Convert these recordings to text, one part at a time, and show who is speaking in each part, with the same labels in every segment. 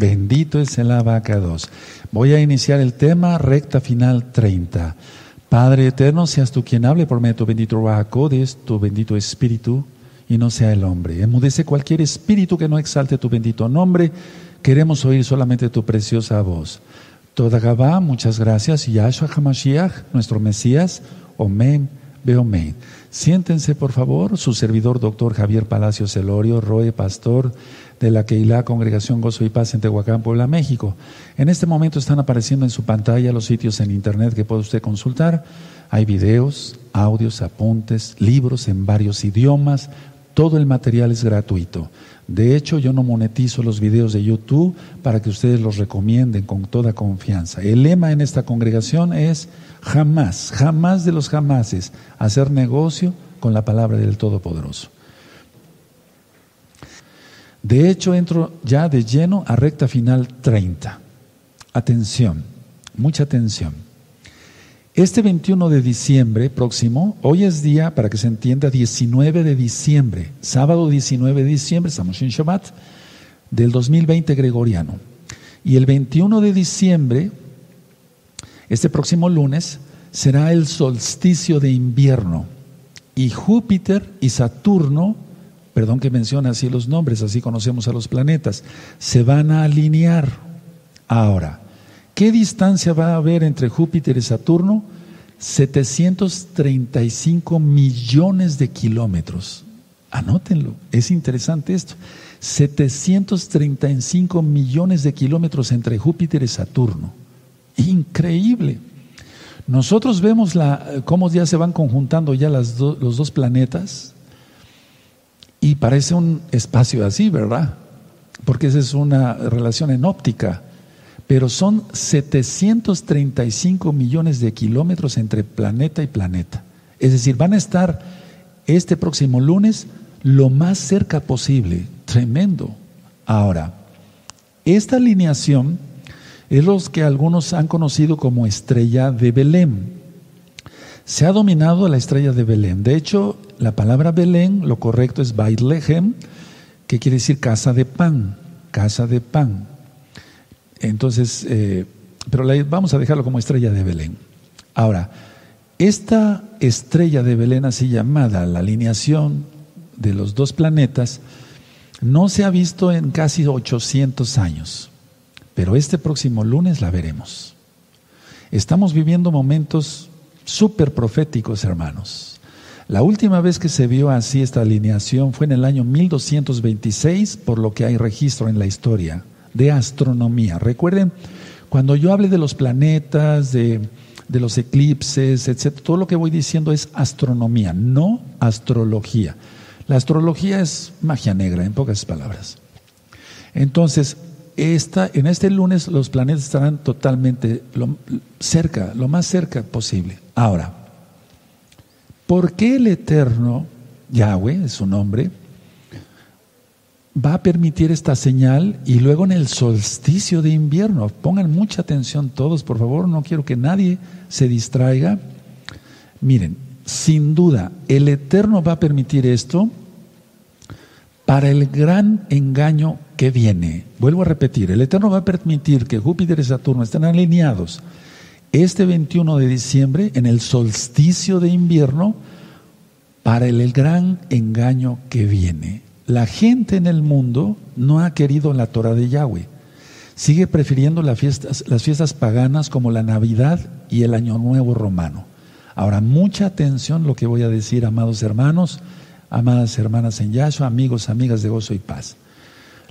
Speaker 1: Bendito es el abacados. Voy a iniciar el tema recta final 30. Padre eterno, seas tú quien hable por medio de tu bendito Rahakodes, tu bendito espíritu, y no sea el hombre. Enmudece cualquier espíritu que no exalte tu bendito nombre. Queremos oír solamente tu preciosa voz. Toda Gabá, muchas gracias. Yahshua HaMashiach, nuestro Mesías. Omen, Beomen. Siéntense, por favor. Su servidor, doctor Javier Palacios Celorio, Roe, pastor de la Keilah Congregación Gozo y Paz en Tehuacán, Puebla, México. En este momento están apareciendo en su pantalla los sitios en internet que puede usted consultar. Hay videos, audios, apuntes, libros en varios idiomas. Todo el material es gratuito. De hecho, yo no monetizo los videos de YouTube para que ustedes los recomienden con toda confianza. El lema en esta congregación es jamás, jamás de los jamases, hacer negocio con la palabra del Todopoderoso. De hecho, entro ya de lleno a recta final 30. Atención, mucha atención. Este 21 de diciembre próximo, hoy es día, para que se entienda, 19 de diciembre, sábado 19 de diciembre, estamos en Shabbat, del 2020 gregoriano. Y el 21 de diciembre, este próximo lunes, será el solsticio de invierno. Y Júpiter y Saturno perdón que mencione así los nombres, así conocemos a los planetas, se van a alinear. Ahora, ¿qué distancia va a haber entre Júpiter y Saturno? 735 millones de kilómetros. Anótenlo, es interesante esto. 735 millones de kilómetros entre Júpiter y Saturno. Increíble. Nosotros vemos la, cómo ya se van conjuntando ya los dos planetas, y parece un espacio así, ¿verdad? Porque esa es una relación en óptica. Pero son 735 millones de kilómetros entre planeta y planeta. Es decir, van a estar este próximo lunes lo más cerca posible. Tremendo. Ahora, esta alineación es lo que algunos han conocido como estrella de Belén. Se ha dominado la estrella de Belén. De hecho, la palabra Belén, lo correcto es Baitlehem, que quiere decir casa de pan, casa de pan. Entonces, eh, pero vamos a dejarlo como estrella de Belén. Ahora, esta estrella de Belén, así llamada, la alineación de los dos planetas, no se ha visto en casi 800 años, pero este próximo lunes la veremos. Estamos viviendo momentos súper proféticos, hermanos. La última vez que se vio así esta alineación fue en el año 1226, por lo que hay registro en la historia de astronomía. Recuerden, cuando yo hable de los planetas, de, de los eclipses, etc., todo lo que voy diciendo es astronomía, no astrología. La astrología es magia negra, en pocas palabras. Entonces, en este lunes los planetas estarán totalmente cerca, lo más cerca posible. Ahora, ¿por qué el Eterno, Yahweh es su nombre, va a permitir esta señal y luego en el solsticio de invierno? Pongan mucha atención todos, por favor, no quiero que nadie se distraiga. Miren, sin duda, el Eterno va a permitir esto para el gran engaño que viene. Vuelvo a repetir, el Eterno va a permitir que Júpiter y Saturno estén alineados este 21 de diciembre en el solsticio de invierno para el gran engaño que viene. La gente en el mundo no ha querido la Torah de Yahweh. Sigue prefiriendo las fiestas, las fiestas paganas como la Navidad y el Año Nuevo romano. Ahora, mucha atención lo que voy a decir, amados hermanos amadas hermanas en Yahshua, amigos, amigas de gozo y paz.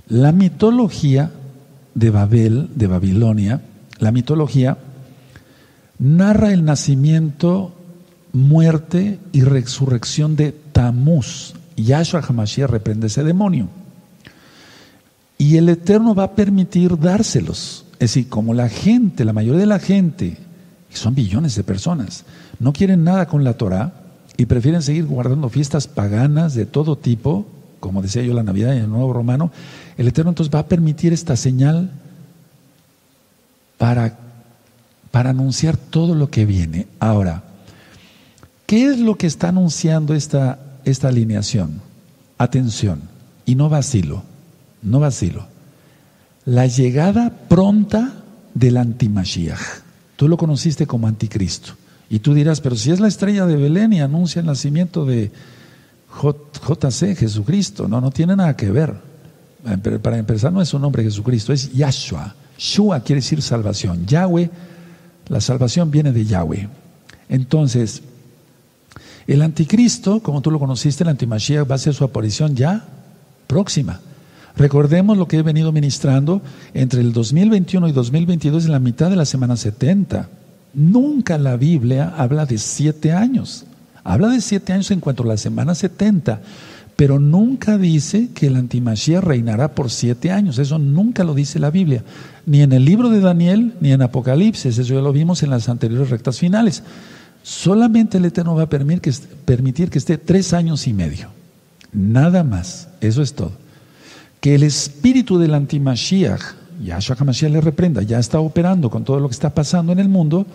Speaker 1: La mitología de Babel, de Babilonia, la mitología narra el nacimiento, muerte y resurrección de Tamuz. Yahshua Hamashiach reprende ese demonio. Y el Eterno va a permitir dárselos. Es decir, como la gente, la mayoría de la gente, y son billones de personas, no quieren nada con la Torah, y prefieren seguir guardando fiestas paganas de todo tipo, como decía yo la Navidad y el Nuevo Romano, el Eterno entonces va a permitir esta señal para, para anunciar todo lo que viene. Ahora, ¿qué es lo que está anunciando esta, esta alineación? Atención, y no vacilo, no vacilo. la llegada pronta del antimashiach. Tú lo conociste como anticristo. Y tú dirás, pero si es la estrella de Belén y anuncia el nacimiento de JC, Jesucristo, no, no tiene nada que ver. Para empezar, no es su nombre Jesucristo, es Yahshua. Shua quiere decir salvación. Yahweh, la salvación viene de Yahweh. Entonces, el anticristo, como tú lo conociste, el antimashiach, va a ser su aparición ya próxima. Recordemos lo que he venido ministrando entre el 2021 y 2022 en la mitad de la semana 70. Nunca la Biblia habla de siete años. Habla de siete años en cuanto a la semana 70, pero nunca dice que el antimachía reinará por siete años. Eso nunca lo dice la Biblia. Ni en el libro de Daniel, ni en Apocalipsis. Eso ya lo vimos en las anteriores rectas finales. Solamente el Eterno va a permitir que, permitir que esté tres años y medio. Nada más. Eso es todo. Que el espíritu del antimashiach Yahshua HaMashiach le reprenda, ya está operando con todo lo que está pasando en el mundo,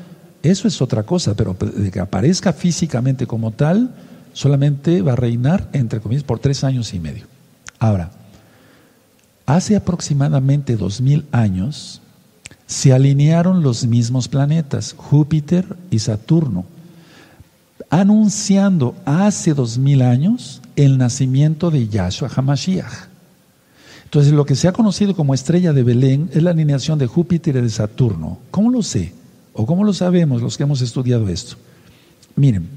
Speaker 1: eso es otra cosa, pero de que aparezca físicamente como tal, solamente va a reinar, entre comillas, por tres años y medio. Ahora, hace aproximadamente dos mil años se alinearon los mismos planetas, Júpiter y Saturno, anunciando hace dos mil años el nacimiento de Yahshua HaMashiach. Entonces, lo que se ha conocido como estrella de Belén es la alineación de Júpiter y de Saturno. ¿Cómo lo sé? ¿O cómo lo sabemos los que hemos estudiado esto? Miren,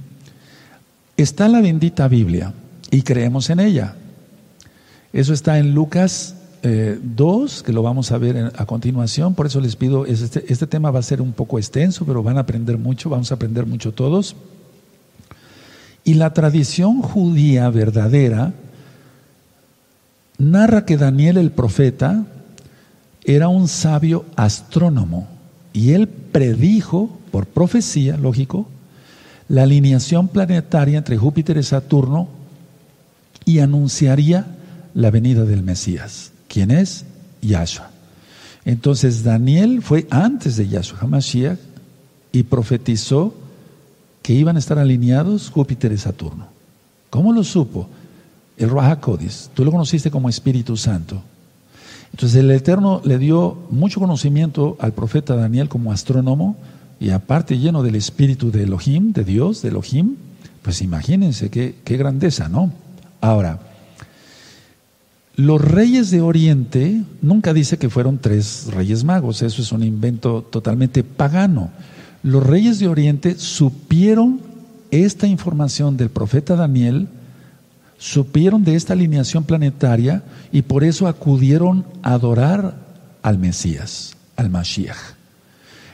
Speaker 1: está la bendita Biblia y creemos en ella. Eso está en Lucas 2, eh, que lo vamos a ver a continuación. Por eso les pido, este, este tema va a ser un poco extenso, pero van a aprender mucho, vamos a aprender mucho todos. Y la tradición judía verdadera, narra que Daniel el profeta era un sabio astrónomo y él predijo, por profecía, lógico, la alineación planetaria entre Júpiter y Saturno y anunciaría la venida del Mesías. ¿Quién es? Yahshua. Entonces Daniel fue antes de Yahshua HaMashiach y profetizó que iban a estar alineados Júpiter y Saturno. ¿Cómo lo supo? El Raja Tú lo conociste como Espíritu Santo. Entonces el Eterno le dio mucho conocimiento al profeta Daniel como astrónomo y aparte lleno del espíritu de Elohim, de Dios, de Elohim. Pues imagínense qué, qué grandeza, ¿no? Ahora, los reyes de Oriente, nunca dice que fueron tres reyes magos, eso es un invento totalmente pagano. Los reyes de Oriente supieron esta información del profeta Daniel supieron de esta alineación planetaria y por eso acudieron a adorar al Mesías, al Mashiach.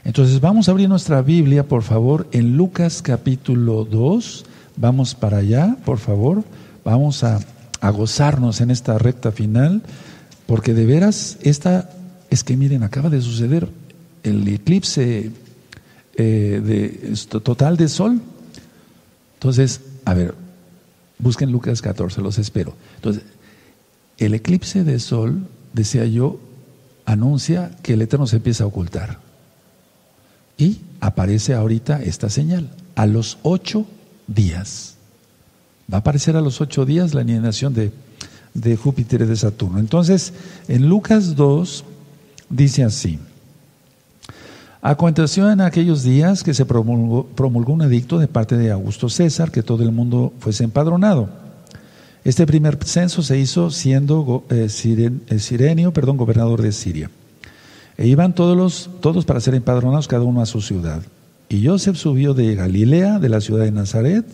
Speaker 1: Entonces vamos a abrir nuestra Biblia, por favor, en Lucas capítulo 2. Vamos para allá, por favor. Vamos a, gozarnos en esta recta final, porque de veras, esta es que miren, acaba de suceder el eclipse eh, de, total de sol. Entonces, a ver, Busquen Lucas 14, los espero. Entonces, el eclipse de sol, decía yo, anuncia que el Eterno se empieza a ocultar. Y aparece ahorita esta señal, a los ocho días. Va a aparecer a los ocho días la alineación de, de Júpiter y de Saturno. Entonces, en Lucas 2 dice así. Aconteció en aquellos días que se promulgó, un edicto de parte de Augusto César que todo el mundo fuese empadronado. Este primer censo se hizo siendo eh, eh, Sirenio, perdón, gobernador de Siria. E iban todos, para ser empadronados, cada uno a su ciudad. Y Joseph subió de Galilea, de la ciudad de Nazaret,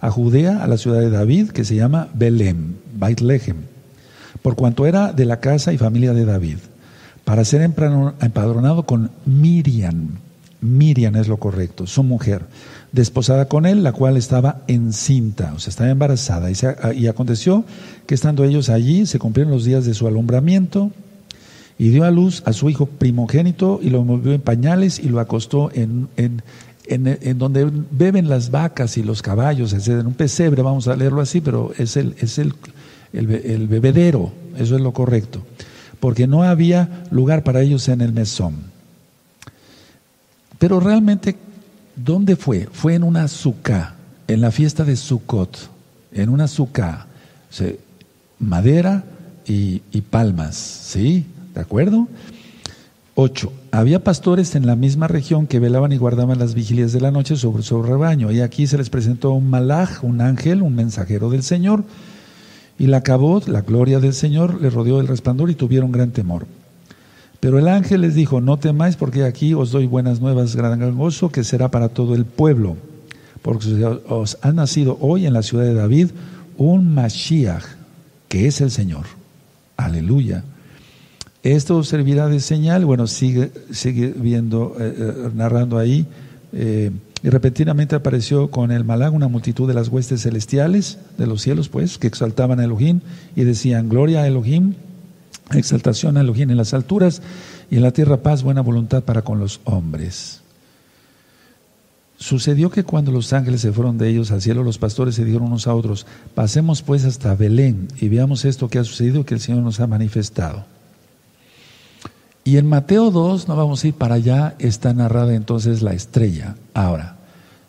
Speaker 1: a Judea, a la ciudad de David, que se llama Belém, Baitlehem, por cuanto era de la casa y familia de David para ser empadronado con Miriam. Miriam es lo correcto, su mujer, desposada con él, la cual estaba encinta, o sea, estaba embarazada. Y, y aconteció que estando ellos allí, se cumplieron los días de su alumbramiento, y dio a luz a su hijo primogénito, y lo movió en pañales y lo acostó en, donde beben las vacas y los caballos, es en un pesebre, vamos a leerlo así, pero es el, es el bebedero, eso es lo correcto porque no había lugar para ellos en el mesón. Pero realmente, ¿dónde fue? Fue en una azúcar, en la fiesta de Sukkot, en una azúcar, madera y, palmas, ¿sí? ¿De acuerdo? 8. Había pastores en la misma región que velaban y guardaban las vigilias de la noche sobre su rebaño. Y aquí se les presentó un malaj, un ángel, un mensajero del Señor. Y la acabó, la gloria del Señor, le rodeó el resplandor y tuvieron gran temor. Pero el ángel les dijo, no temáis porque aquí os doy buenas nuevas, gran gozo, que será para todo el pueblo. Porque os ha nacido hoy en la ciudad de David un Mashiach, que es el Señor. Aleluya. Esto servirá de señal, bueno, sigue, sigue viendo, eh, eh, narrando ahí, eh, y repentinamente apareció con el Malag una multitud de las huestes celestiales de los cielos, pues, que exaltaban a Elohim y decían, gloria a Elohim, exaltación a Elohim en las alturas y en la tierra paz, buena voluntad para con los hombres. Sucedió que cuando los ángeles se fueron de ellos al cielo, los pastores se dijeron unos a otros, pasemos pues hasta Belén y veamos esto que ha sucedido que el Señor nos ha manifestado. Y en Mateo 2, no vamos a ir para allá, está narrada entonces la estrella. Ahora,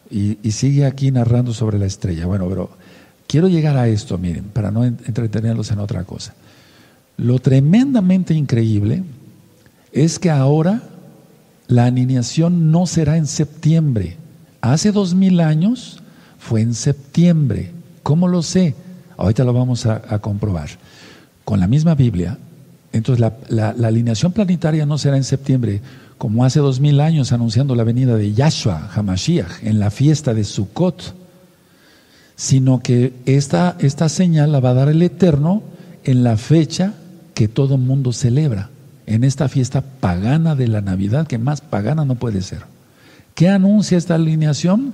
Speaker 1: y, sigue aquí narrando sobre la estrella. Bueno, pero quiero llegar a esto, miren, para no entretenerlos en otra cosa. Lo tremendamente increíble es que ahora la alineación no será en septiembre. Hace dos mil años fue en septiembre. ¿Cómo lo sé? Ahorita lo vamos a, a comprobar. Con la misma Biblia, entonces la, alineación planetaria no será en septiembre, como hace dos mil años anunciando la venida de Yahshua, Hamashiach, en la fiesta de Sukkot, sino que esta, esta señal la va a dar el Eterno en la fecha que todo mundo celebra, en esta fiesta pagana de la Navidad, que más pagana no puede ser. ¿Qué anuncia esta alineación?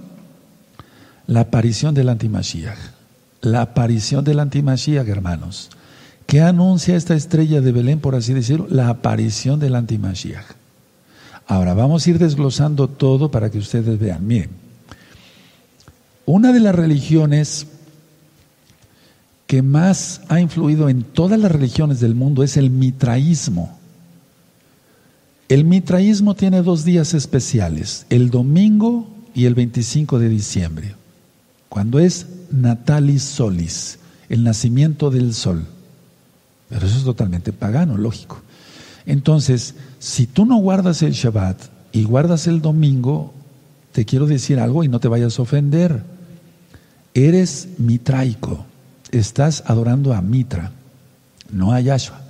Speaker 1: La aparición del antimashiach. La aparición del antimashiach, hermanos. ¿Qué anuncia esta estrella de Belén, por así decirlo? La aparición del antimashiach. Ahora, vamos a ir desglosando todo para que ustedes vean. Miren, una de las religiones que más ha influido en todas las religiones del mundo es el mitraísmo. El mitraísmo tiene dos días especiales, el domingo y el 25 de diciembre, cuando es Natalis Solis, el nacimiento del sol. Pero eso es totalmente pagano, lógico. Entonces, si tú no guardas el Shabbat y guardas el domingo, te quiero decir algo y no te vayas a ofender. Eres mitraico, estás adorando a Mitra, no a Yahshua.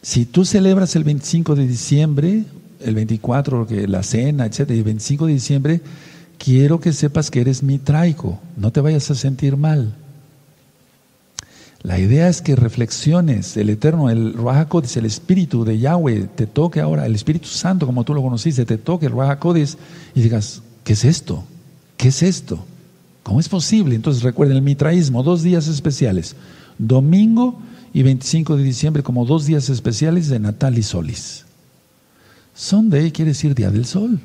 Speaker 1: Si tú celebras el 25 de diciembre, el 24, la cena, etc., el 25 de diciembre, quiero que sepas que eres mitraico, no te vayas a sentir mal. La idea es que reflexiones, el Eterno, el Ruach el Espíritu de Yahweh, te toque ahora, el Espíritu Santo, como tú lo conociste, te toque el Ruach y digas, ¿qué es esto? ¿Qué es esto? ¿Cómo es posible? Entonces recuerden el mitraísmo, dos días especiales, domingo y 25 de diciembre como dos días especiales de Natal y Solis. Sunday quiere decir Día del Sol,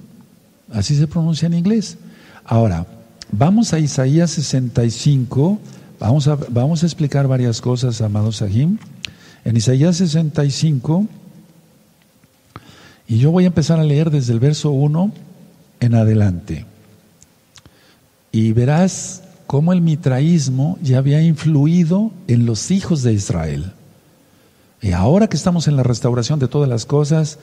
Speaker 1: así se pronuncia en inglés. Ahora, vamos a Isaías 65, Vamos a, vamos a explicar varias cosas, amados Sahim. En Isaías 65, y yo voy a empezar a leer desde el verso 1 en adelante. Y verás cómo el mitraísmo ya había influido en los hijos de Israel. Y ahora que estamos en la restauración de todas las cosas,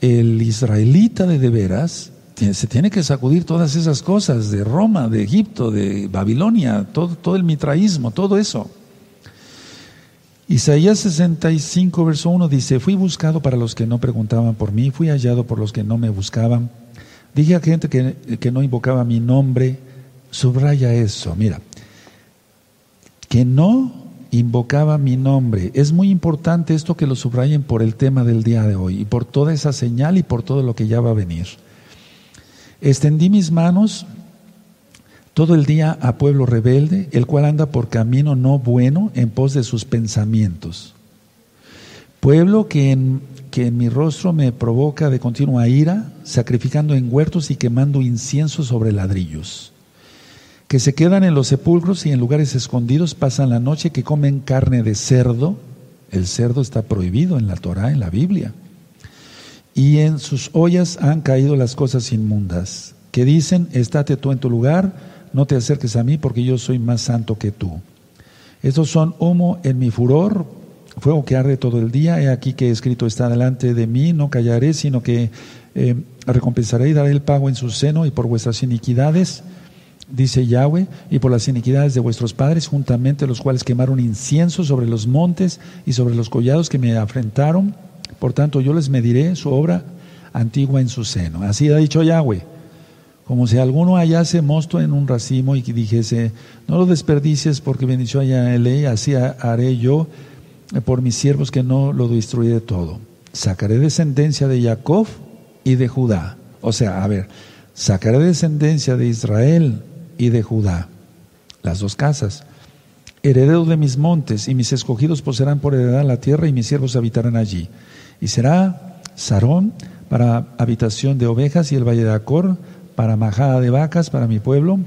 Speaker 1: el israelita de de veras se tiene que sacudir todas esas cosas de Roma, de Egipto, de Babilonia, todo, todo el mitraísmo, todo eso. Isaías 65, verso 1 dice, fui buscado para los que no preguntaban por mí, fui hallado por los que no me buscaban. Dije a gente que, que no invocaba mi nombre, subraya eso, mira, que no invocaba mi nombre. Es muy importante esto que lo subrayen por el tema del día de hoy y por toda esa señal y por todo lo que ya va a venir. Extendí mis manos todo el día a pueblo rebelde, el cual anda por camino no bueno en pos de sus pensamientos. Pueblo que en, que en mi rostro me provoca de continua ira, sacrificando en huertos y quemando incienso sobre ladrillos. Que se quedan en los sepulcros y en lugares escondidos pasan la noche, que comen carne de cerdo. El cerdo está prohibido en la Torah, en la Biblia y en sus ollas han caído las cosas inmundas, que dicen, estate tú en tu lugar, no te acerques a mí porque yo soy más santo que tú. Estos son humo en mi furor, fuego que arde todo el día. He aquí que escrito está delante de mí, no callaré, sino que eh, recompensaré y daré el pago en su seno y por vuestras iniquidades, dice Yahweh, y por las iniquidades de vuestros padres, juntamente los cuales quemaron incienso sobre los montes y sobre los collados que me afrentaron. Por tanto, yo les mediré su obra antigua en su seno. Así ha dicho Yahweh. Como si alguno hallase mosto en un racimo y dijese, no lo desperdicies porque bendició a ley, así haré yo por mis siervos que no lo destruiré todo. Sacaré descendencia de Jacob y de Judá. O sea, a ver, sacaré descendencia de Israel y de Judá, las dos casas. Heredero de mis montes y mis escogidos poseerán por heredad la tierra y mis siervos habitarán allí. Y será Sarón para habitación de ovejas y el valle de Acor para majada de vacas para mi pueblo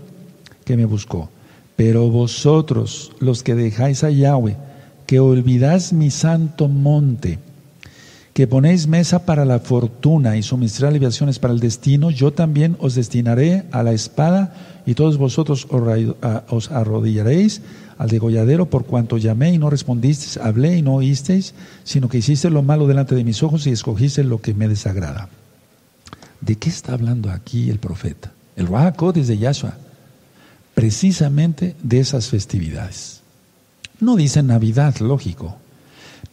Speaker 1: que me buscó. Pero vosotros, los que dejáis a Yahweh, que olvidáis mi santo monte, que ponéis mesa para la fortuna y suministrar libaciones para el destino, yo también os destinaré a la espada y todos vosotros os arrodillaréis al degolladero por cuanto llamé y no respondisteis, hablé y no oísteis, sino que hiciste lo malo delante de mis ojos y escogiste lo que me desagrada. ¿De qué está hablando aquí el profeta? El Ruach de Yahshua. Precisamente de esas festividades. No dice Navidad, lógico,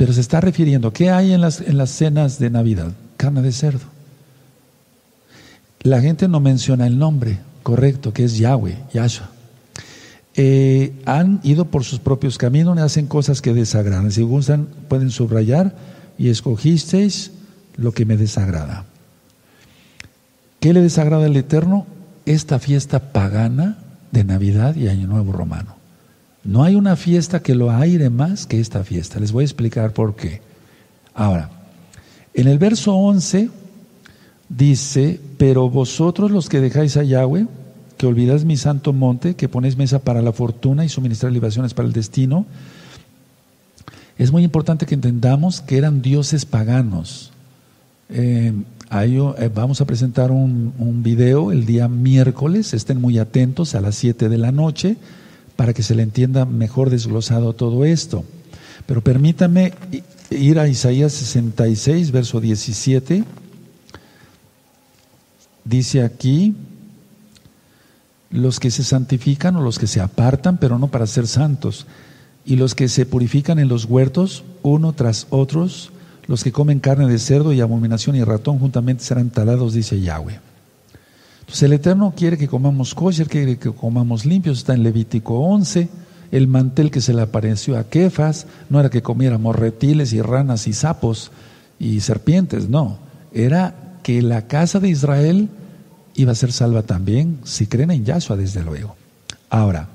Speaker 1: pero se está refiriendo, ¿qué hay en las, en las cenas de Navidad? Carne de cerdo. La gente no menciona el nombre correcto, que es Yahweh, Yahshua. Eh, han ido por sus propios caminos y hacen cosas que desagradan. Si gustan, pueden subrayar y escogisteis lo que me desagrada. ¿Qué le desagrada al Eterno? Esta fiesta pagana de Navidad y Año Nuevo Romano. No hay una fiesta que lo aire más que esta fiesta. Les voy a explicar por qué. Ahora, en el verso 11 dice, pero vosotros los que dejáis a Yahweh, que olvidáis mi santo monte, que ponéis mesa para la fortuna y suministrar libaciones para el destino, es muy importante que entendamos que eran dioses paganos. Eh, eh, vamos a presentar un, un, video el día miércoles, estén muy atentos a las 7 de la noche para que se le entienda mejor desglosado todo esto. Pero permítame ir a Isaías 66, verso 17. Dice aquí, los que se santifican o los que se apartan, pero no para ser santos, y los que se purifican en los huertos, uno tras otros, los que comen carne de cerdo y abominación y ratón juntamente serán talados, dice Yahweh. Entonces el Eterno quiere que comamos kosher, quiere que comamos limpios, está en Levítico 11. El mantel que se le apareció a Kefas no era que comiéramos reptiles y ranas y sapos y serpientes, no. Era que la casa de Israel iba a ser salva también, si creen en Yahshua, desde luego. Ahora,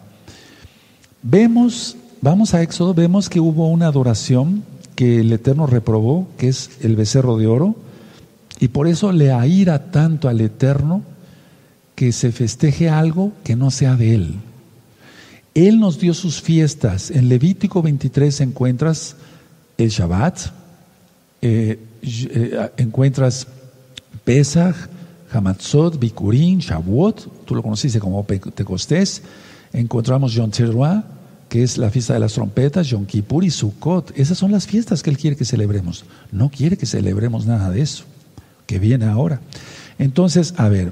Speaker 1: vemos, vamos a Éxodo, vemos que hubo una adoración que el Eterno reprobó, que es el becerro de oro, y por eso le aira tanto al Eterno que se festeje algo que no sea de Él. Él nos dio sus fiestas. En Levítico 23 encuentras el Shabbat, eh, eh, encuentras Pesach, Hamatzot, Bikurim, Shavuot, tú lo conociste como Pentecostés, encontramos Yom Teruah, que es la fiesta de las trompetas, Yom Kippur y Sukkot. Esas son las fiestas que Él quiere que celebremos. No quiere que celebremos nada de eso, que viene ahora. Entonces, a ver,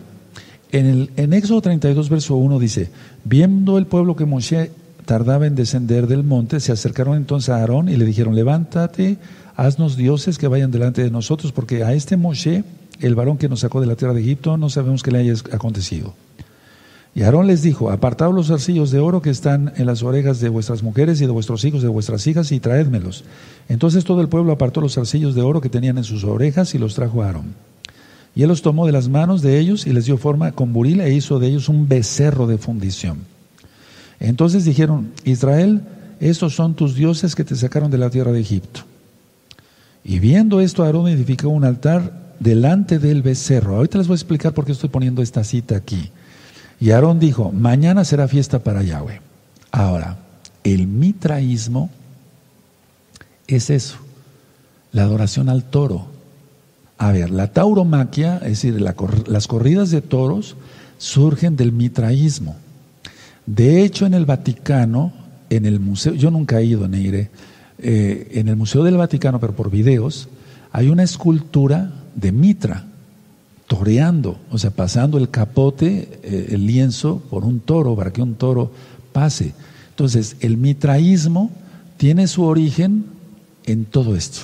Speaker 1: en, el, en Éxodo 32, verso 1 dice, viendo el pueblo que Moshe tardaba en descender del monte, se acercaron entonces a Aarón y le dijeron, levántate, haznos dioses que vayan delante de nosotros, porque a este Moshe, el varón que nos sacó de la tierra de Egipto, no sabemos qué le haya acontecido. Y Aarón les dijo, apartaos los zarcillos de oro que están en las orejas de vuestras mujeres y de vuestros hijos, de vuestras hijas, y traédmelos. Entonces todo el pueblo apartó los zarcillos de oro que tenían en sus orejas y los trajo a Aarón. Y él los tomó de las manos de ellos y les dio forma con buril e hizo de ellos un becerro de fundición. Entonces dijeron, Israel, estos son tus dioses que te sacaron de la tierra de Egipto. Y viendo esto, Aarón edificó un altar delante del becerro. Ahorita les voy a explicar por qué estoy poniendo esta cita aquí. Y Aarón dijo, mañana será fiesta para Yahweh. Ahora, el mitraísmo es eso, la adoración al toro. A ver, la tauromaquia, es decir, las corridas de toros, surgen del mitraísmo. De hecho, en el Vaticano, en el museo, yo nunca he ido, Neire, eh, en el Museo del Vaticano, pero por videos, hay una escultura de Mitra toreando, o sea, pasando el capote, eh, el lienzo, por un toro, para que un toro pase. Entonces, el mitraísmo tiene su origen en todo esto.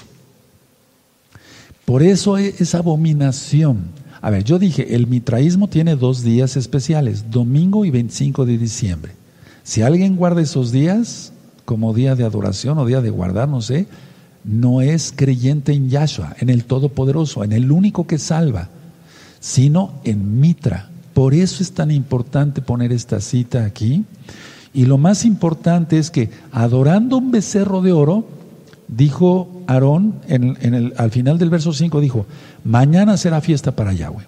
Speaker 1: Por eso e, es abominación. A ver, yo dije, el mitraísmo tiene dos días especiales, domingo y 25 de diciembre. Si alguien guarda esos días como día de adoración o día de guardar, no sé, no es creyente en Yahshua, en el Todopoderoso, en el único que salva, sino en Mitra. Por eso es tan importante poner esta cita aquí. Y lo más importante es que adorando un becerro de oro, dijo Aarón, en, el, al final del verso 5 dijo, mañana será fiesta para Yahweh.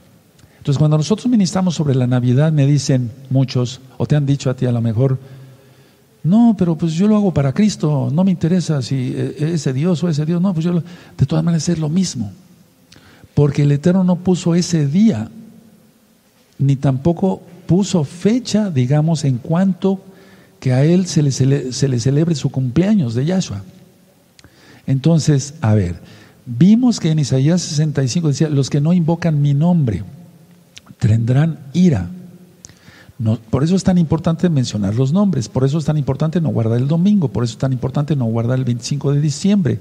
Speaker 1: Entonces cuando nosotros ministramos sobre la Navidad, me dicen muchos, o te han dicho a ti a lo mejor, no, pero pues yo lo hago para Cristo, no me interesa si eh, ese Dios o ese Dios, no, pues yo de todas maneras es lo mismo, porque el Eterno no puso ese día, ni tampoco puso fecha, digamos, en cuanto que a Él se le, se le celebre su cumpleaños de Yahshua. Entonces, a ver, vimos que en Isaías 65 decía, los que no invocan mi nombre tendrán ira. por eso es tan importante mencionar los nombres, por eso es tan importante no guardar el domingo, por eso es tan importante no guardar el 25 de diciembre,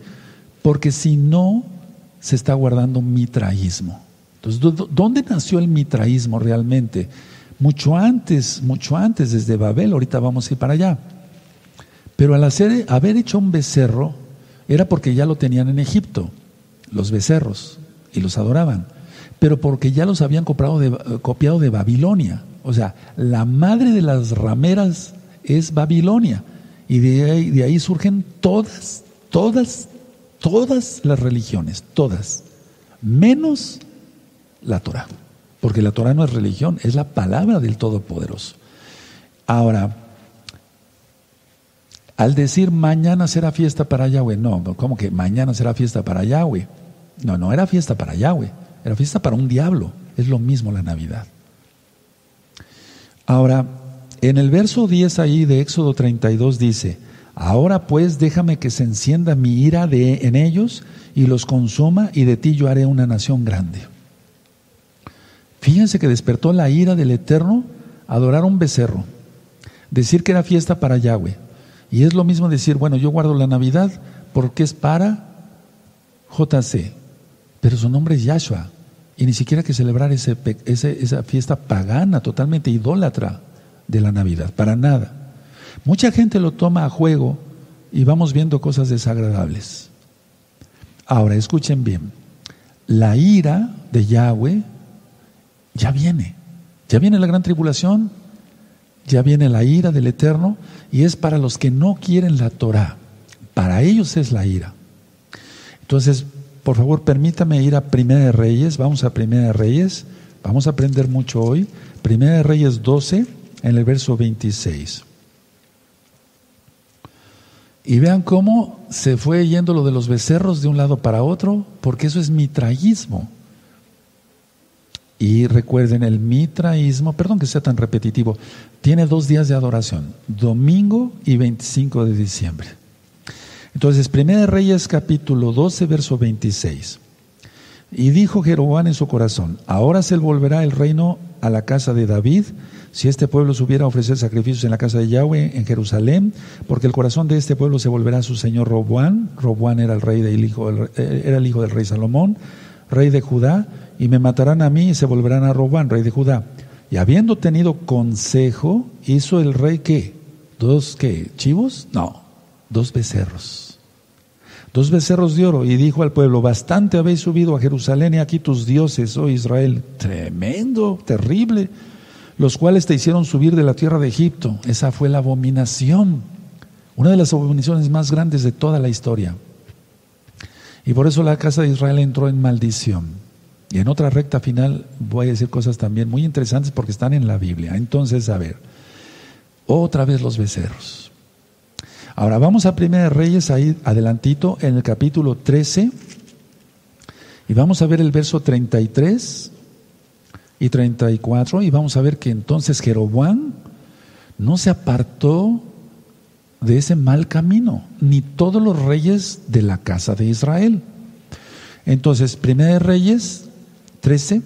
Speaker 1: porque si no, se está guardando mitraísmo. Entonces, ¿dónde nació el mitraísmo realmente? Mucho antes, mucho antes, desde Babel, ahorita vamos a ir para allá. Pero al hacer, haber hecho un becerro, era porque ya lo tenían en Egipto, los becerros, y los adoraban, pero porque ya los habían de, copiado de Babilonia. O sea, la madre de las rameras es Babilonia. Y de ahí, de ahí surgen todas, todas, todas las religiones, todas, menos la Torah. Porque la Torah no es religión, es la palabra del Todopoderoso. Ahora, al decir mañana será fiesta para Yahweh, no, ¿cómo que mañana será fiesta para Yahweh? No, no era fiesta para Yahweh, era fiesta para un diablo. Es lo mismo la Navidad. Ahora, en el verso 10 ahí de Éxodo 32 dice, ahora pues déjame que se encienda mi ira de, en ellos y los consuma y de ti yo haré una nación grande. Fíjense que despertó la ira del Eterno adorar un becerro, decir que era fiesta para Yahweh. Y es lo mismo decir, bueno, yo guardo la Navidad porque es para JC, pero su nombre es Yahshua. Y ni siquiera hay que celebrar ese, esa fiesta pagana, totalmente idólatra de la Navidad, para nada. Mucha gente lo toma a juego y vamos viendo cosas desagradables. Ahora, escuchen bien, la ira de Yahweh ya viene. Ya viene la gran tribulación, ya viene la ira del Eterno y es para los que no quieren la Torah. Para ellos es la ira. Entonces, por favor, permítame ir a Primera de Reyes. Vamos a Primera de Reyes. Vamos a aprender mucho hoy. Primera de Reyes 12, en el verso 26. Y vean cómo se fue yendo lo de los becerros de un lado para otro, porque eso es mitraísmo. Y recuerden, el mitraísmo, perdón que sea tan repetitivo, tiene dos días de adoración, domingo y 25 de diciembre. Entonces, Primera de Reyes capítulo 12, verso 26. Y dijo Jeroboam en su corazón, ahora se volverá el reino a la casa de David, si este pueblo subiera a ofrecer sacrificios en la casa de Yahweh en Jerusalén, porque el corazón de este pueblo se volverá a su señor Roboán. Roboán era el rey del hijo, era el hijo del rey Salomón, rey de Judá, y me matarán a mí y se volverán a Robán, rey de Judá. Y habiendo tenido consejo, hizo el rey qué? ¿Dos qué? ¿Chivos? No, dos becerros. Dos becerros de oro. Y dijo al pueblo, bastante habéis subido a Jerusalén y aquí tus dioses, oh Israel. Tremendo, terrible. Los cuales te hicieron subir de la tierra de Egipto. Esa fue la abominación. Una de las abominaciones más grandes de toda la historia. Y por eso la casa de Israel entró en maldición. Y en otra recta final voy a decir cosas también muy interesantes porque están en la Biblia. Entonces, a ver, otra vez los becerros. Ahora vamos a Primera de Reyes, ahí adelantito, en el capítulo 13, y vamos a ver el verso 33 y 34, y vamos a ver que entonces Jeroboam no se apartó de ese mal camino, ni todos los reyes de la casa de Israel. Entonces, Primera de Reyes 13,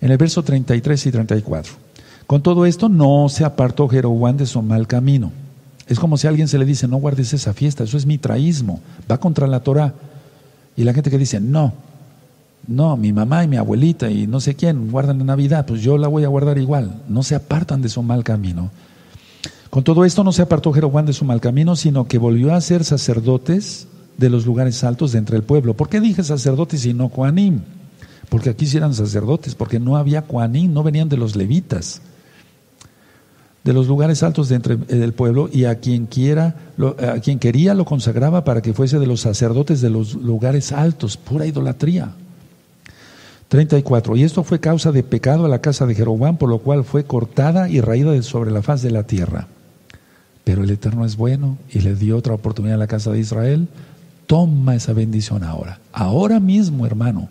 Speaker 1: en el verso 33 y 34. Con todo esto no se apartó Jeroboam de su mal camino. Es como si a alguien se le dice, no guardes esa fiesta, eso es mitraísmo, va contra la Torah. Y la gente que dice, no, no, mi mamá y mi abuelita y no sé quién guardan la Navidad, pues yo la voy a guardar igual. No se apartan de su mal camino. Con todo esto no se apartó Jeroboam de su mal camino, sino que volvió a ser sacerdotes de los lugares altos de entre el pueblo. ¿Por qué dije sacerdotes y no Coanim? Porque aquí sí eran sacerdotes, porque no había Coanim, no venían de los levitas, de los lugares altos de entre el pueblo, y a quien quiera, a quien quería lo consagraba para que fuese de los sacerdotes de los lugares altos, pura idolatría. 34. Y esto fue causa de pecado a la casa de Jeroboam, por lo cual fue cortada y raída sobre la faz de la tierra. Pero el Eterno es bueno y le dio otra oportunidad a la casa de Israel. Toma esa bendición ahora. Ahora mismo, hermano,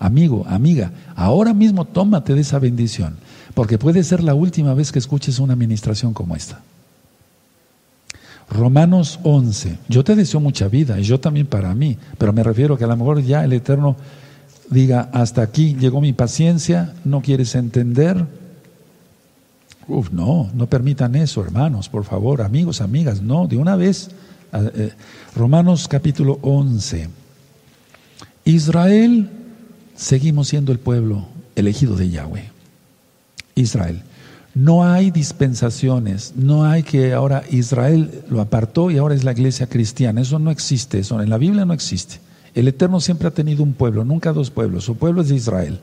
Speaker 1: amigo, amiga, ahora mismo tómate de esa bendición, porque puede ser la última vez que escuches una administración como esta. Romanos 11. Yo te deseo mucha vida y yo también para mí, pero me refiero que a lo mejor ya el Eterno diga, hasta aquí llegó mi paciencia, no quieres entender. No, no permitan eso, hermanos, por favor, amigos, amigas, no, de una vez. Eh, Romanos capítulo 11. Israel, seguimos siendo el pueblo elegido de Yahweh. Israel. No hay dispensaciones, no hay que ahora Israel lo apartó y ahora es la iglesia cristiana. Eso no existe, eso en la Biblia no existe. El Eterno siempre ha tenido un pueblo, nunca dos pueblos. Su pueblo es de Israel.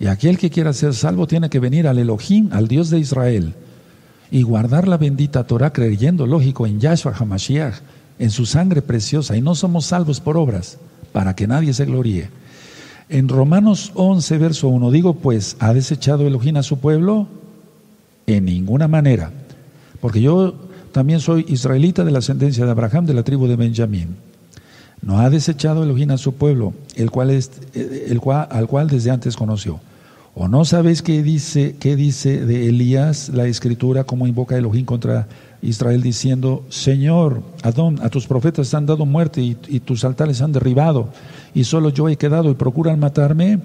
Speaker 1: Y aquel que quiera ser salvo tiene que venir al Elohim, al Dios de Israel, y guardar la bendita Torah creyendo, lógico, en Yahshua HaMashiach, en su sangre preciosa. Y no somos salvos por obras, para que nadie se gloríe. En Romanos 11, verso 1, digo pues, ¿ha desechado Elohim a su pueblo? En ninguna manera. Porque yo también soy israelita de la ascendencia de Abraham, de la tribu de Benjamín. No ha desechado Elohim a su pueblo, el cual es, el cual, al cual desde antes conoció. ¿O no sabéis qué dice, qué dice de Elías la escritura, cómo invoca Elohim contra Israel diciendo, Señor, Adón, a tus profetas han dado muerte y, y tus altares han derribado, y solo yo he quedado y procuran matarme?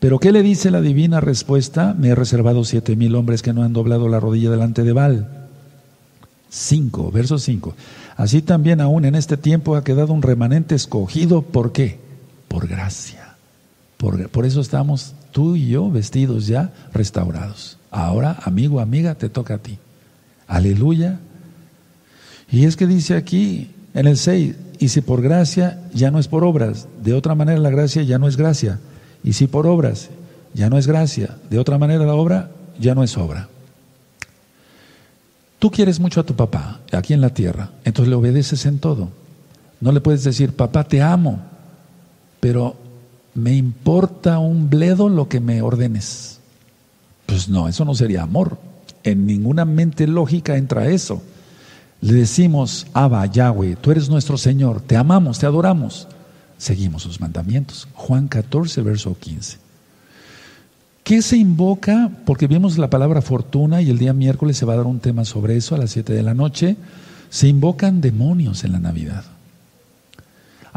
Speaker 1: Pero ¿qué le dice la divina respuesta? Me he reservado siete mil hombres que no han doblado la rodilla delante de Baal. 5, verso 5. Así también aún en este tiempo ha quedado un remanente escogido. ¿Por qué? Por gracia. Por, por eso estamos tú y yo vestidos ya restaurados. Ahora, amigo, amiga, te toca a ti. Aleluya. Y es que dice aquí en el 6, y si por gracia ya no es por obras, de otra manera la gracia ya no es gracia. Y si por obras ya no es gracia, de otra manera la obra ya no es obra. Tú quieres mucho a tu papá aquí en la tierra, entonces le obedeces en todo. No le puedes decir, papá, te amo, pero me importa un bledo lo que me ordenes. Pues no, eso no sería amor. En ninguna mente lógica entra eso. Le decimos, Abba, Yahweh, tú eres nuestro Señor, te amamos, te adoramos. Seguimos sus mandamientos. Juan 14, verso 15. ¿Qué se invoca? Porque vimos la palabra fortuna y el día miércoles se va a dar un tema sobre eso a las 7 de la noche. Se invocan demonios en la Navidad.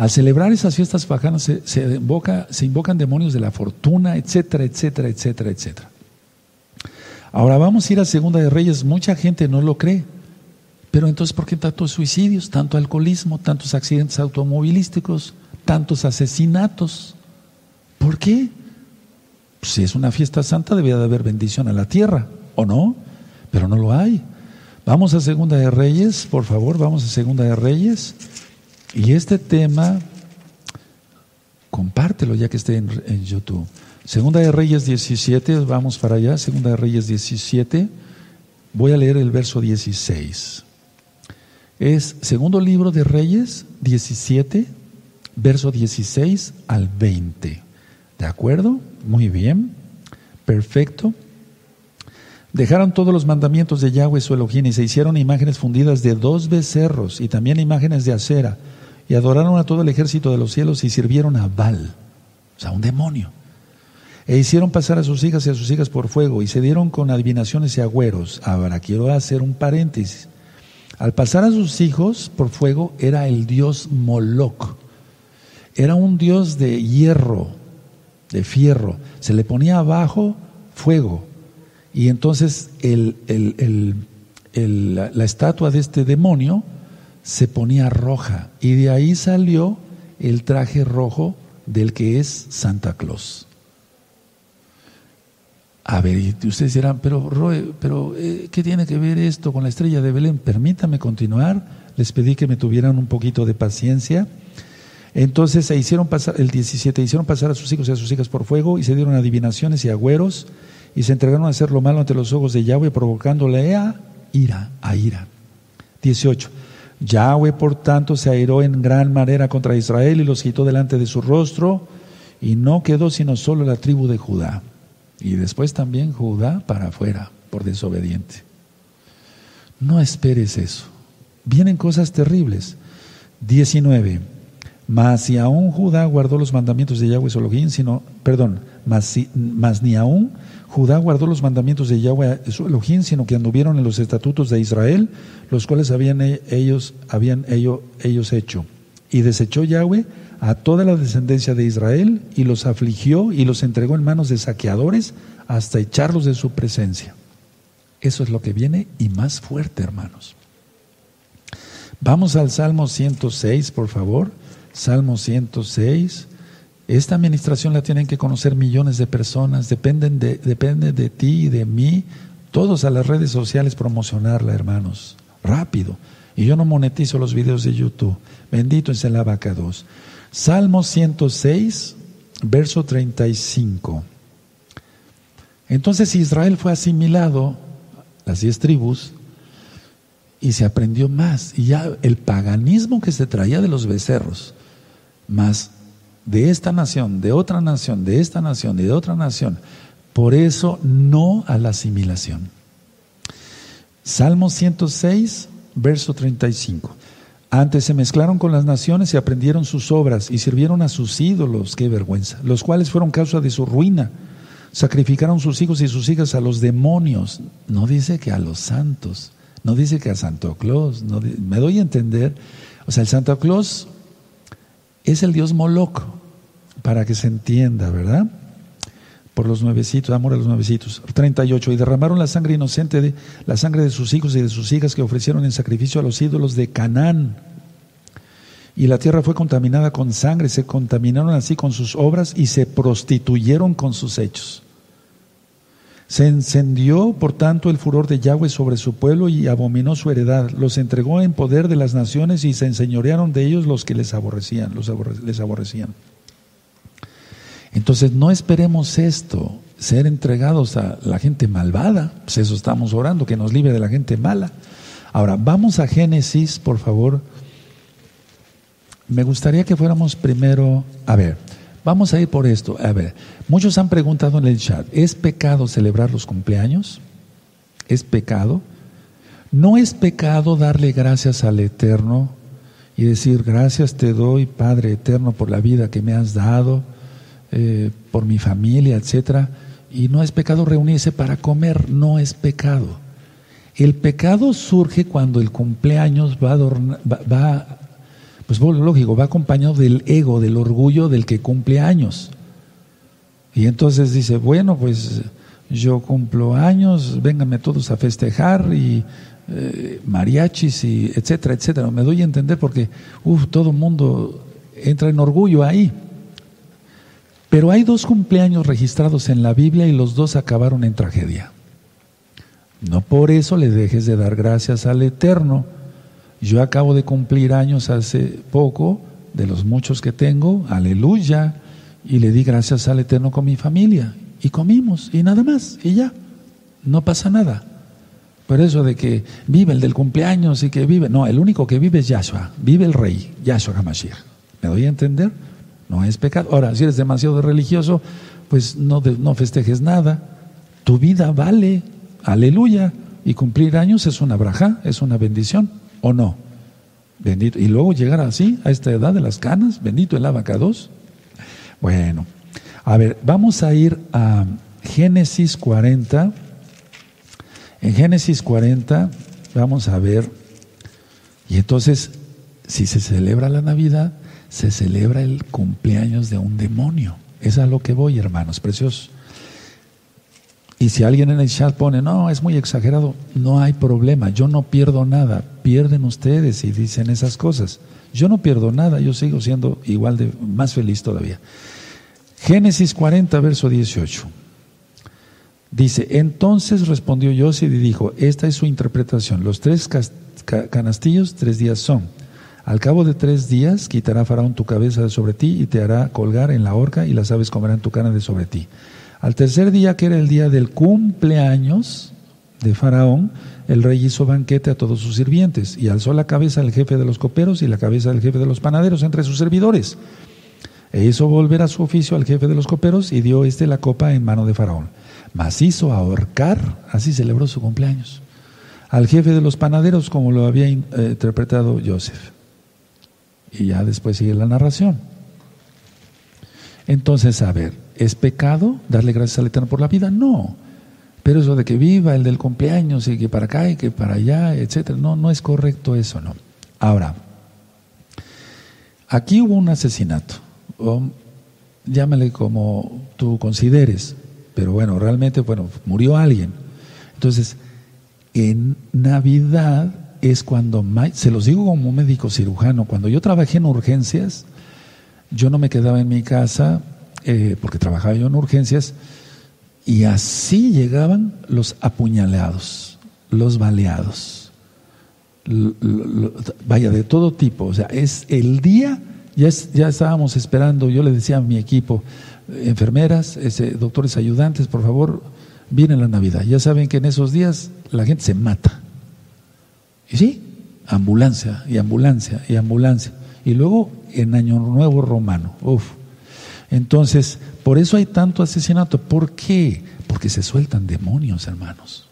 Speaker 1: Al celebrar esas fiestas paganas se, invoca, se invocan demonios de la fortuna, etcétera, etcétera, etcétera, etcétera. Ahora vamos a ir a Segunda de Reyes. Mucha gente no lo cree. Pero entonces, ¿por qué tantos suicidios, tanto alcoholismo, tantos accidentes automovilísticos, tantos asesinatos? ¿Por qué? si es una fiesta santa, debía de haber bendición a la tierra, ¿o no? Pero no lo hay. Vamos a Segunda de Reyes, por favor, vamos a Segunda de Reyes. Y este tema, compártelo ya que esté en, en YouTube. Segunda de Reyes 17, vamos para allá, Segunda de Reyes 17. Voy a leer el verso 16. Es segundo libro de Reyes 17, verso 16 al 20. ¿De acuerdo? Muy bien. Perfecto. Dejaron todos los mandamientos de Yahweh su Elohim y se hicieron imágenes fundidas de dos becerros y también imágenes de acera y adoraron a todo el ejército de los cielos y sirvieron a Baal, o sea, un demonio. E hicieron pasar a sus hijas y a sus hijas por fuego y se dieron con adivinaciones y agüeros. Ahora quiero hacer un paréntesis. Al pasar a sus hijos por fuego era el dios Moloch. Era un dios de hierro, de fierro. Se le ponía abajo fuego. Y entonces la estatua de este demonio se ponía roja. Y de ahí salió el traje rojo del que es Santa Claus. A ver, y ustedes dirán, pero Roe, pero eh, ¿qué tiene que ver esto con la estrella de Belén? Permítame continuar. Les pedí que me tuvieran un poquito de paciencia. Entonces se hicieron pasar, el 17, hicieron pasar a sus hijos y a sus hijas por fuego y se dieron adivinaciones y agüeros y se entregaron a hacer lo malo ante los ojos de Yahweh, provocándole a ira, a ira. 18. Yahweh, por tanto, se airó en gran manera contra Israel y los quitó delante de su rostro, y no quedó sino solo la tribu de Judá. Y después también Judá para afuera, por desobediente. No esperes eso. Vienen cosas terribles. 19. Mas si aún Judá guardó los mandamientos de Yahweh Elohim, sino, perdón, mas, ni aún Judá guardó los mandamientos de Yahweh Elohim, sino que anduvieron en los estatutos de Israel, los cuales habían ellos, habían ellos hecho. Y desechó Yahweh a toda la descendencia de Israel y los afligió y los entregó en manos de saqueadores hasta echarlos de su presencia. Eso es lo que viene y más fuerte, hermanos. Vamos al Salmo 106, por favor. Salmo 106. Esta administración la tienen que conocer millones de personas, dependen de, depende de ti y de mí, todos a las redes sociales promocionarla, hermanos, rápido. Y yo no monetizo los videos de YouTube. Bendito es el abaca 2. Salmo 106, verso 35. Entonces Israel fue asimilado, las diez tribus, y se aprendió más. Y ya el paganismo que se traía de los becerros, más de esta nación, de otra nación, de esta nación y de otra nación. Por eso no a la asimilación. Salmo 106, verso 35. Antes se mezclaron con las naciones y aprendieron sus obras y sirvieron a sus ídolos, qué vergüenza, los cuales fueron causa de su ruina. Sacrificaron sus hijos y sus hijas a los demonios. No dice que a los santos, no dice que a Santo Claus. No, me doy a entender. O sea, el Santo Claus es el Dios Moloch, para que se entienda, ¿verdad? Por los nuevecitos, amor a los nuevecitos. 38. Y derramaron la sangre inocente, de, la sangre de sus hijos y de sus hijas que ofrecieron en sacrificio a los ídolos de Canaán. Y la tierra fue contaminada con sangre, se contaminaron así con sus obras y se prostituyeron con sus hechos. Se encendió, por tanto, el furor de Yahweh sobre su pueblo y abominó su heredad. Los entregó en poder de las naciones y se enseñorearon de ellos los que les aborrecían, los les aborrecían. Entonces no esperemos esto, ser entregados a la gente malvada. Pues eso estamos orando, que nos libre de la gente mala. Ahora, vamos a Génesis, por favor. Me gustaría que fuéramos primero, a ver, Vamos a ir por esto. A ver, muchos han preguntado en el chat, ¿es pecado celebrar los cumpleaños? ¿Es pecado? No es pecado darle gracias al Eterno y decir, gracias te doy, Padre Eterno, por la vida que me has dado, eh, por mi familia, etcétera. Y no es pecado reunirse para comer, no es pecado. El pecado surge cuando el cumpleaños va, va, va pues lógico, va acompañado del ego, del orgullo del que cumple años. Y entonces dice, bueno, pues yo cumplo años, vénganme todos a festejar y eh, mariachis y etcétera, etcétera. Me doy a entender porque, uff, todo el mundo entra en orgullo ahí. Pero hay dos cumpleaños registrados en la Biblia y los dos acabaron en tragedia. No por eso le dejes de dar gracias al Eterno yo acabo de cumplir años hace poco, de los muchos que tengo, aleluya, y le di gracias al Eterno con mi familia. Y comimos, y nada más, y ya, no pasa nada. Por eso de que vive el del cumpleaños y que vive, no, el único que vive es Yahshua, vive el rey, Yahshua HaMashiach. ¿Me doy a entender? No es pecado. Ahora, si eres demasiado religioso, pues no, no festejes nada. Tu vida vale, aleluya. Y cumplir años es una braja, es una bendición. ¿O no? Bendito. Y luego llegar así, a esta edad de las canas, bendito el abacados. Bueno, a ver, vamos a ir a Génesis 40. En Génesis 40 vamos a ver Y entonces, si se celebra la Navidad, se celebra el cumpleaños de un demonio. Es a lo que voy, hermanos preciosos. Y si alguien en el chat pone, no, es muy exagerado, no hay problema, yo no pierdo nada, pierden ustedes y dicen esas cosas. Yo no pierdo nada, yo sigo siendo igual de más feliz todavía. Génesis 40, verso 18. Dice, entonces respondió José y dijo, esta es su interpretación, los tres canastillos tres días son. Al cabo de tres días quitará Faraón tu cabeza de sobre ti y te hará colgar en la horca y las aves comerán tu carne de sobre ti. Al tercer día, que era el día del cumpleaños de Faraón, el rey hizo banquete a todos sus sirvientes y alzó la cabeza del jefe de los coperos y la cabeza del jefe de los panaderos entre sus servidores. E hizo volver a su oficio al jefe de los coperos y dio éste la copa en mano de Faraón. Mas hizo ahorcar, así celebró su cumpleaños, al jefe de los panaderos como lo había eh, interpretado Joseph. Y ya después sigue la narración. Entonces, a ver, ¿es pecado darle gracias al Eterno por la vida? No. Pero eso de que viva el del cumpleaños y que para acá y que para allá, etcétera, no, no es correcto eso, no. Ahora, aquí hubo un asesinato, o llámale como tú consideres, pero bueno, realmente, bueno, murió alguien. Entonces, en Navidad es cuando, se los digo como médico cirujano, cuando yo trabajé en urgencias, yo no me quedaba en mi casa eh, porque trabajaba yo en urgencias y así llegaban los apuñaleados, los baleados, vaya, de todo tipo. O sea, es el día, ya, ya estábamos esperando, yo le decía a mi equipo, enfermeras, doctores ayudantes, por favor, viene la Navidad. Ya saben que en esos días la gente se mata. Y sí, ambulancia y ambulancia y ambulancia. Y luego en Año Nuevo Romano. Uf. Entonces, por eso hay tanto asesinato. ¿Por qué? Porque se sueltan demonios, hermanos.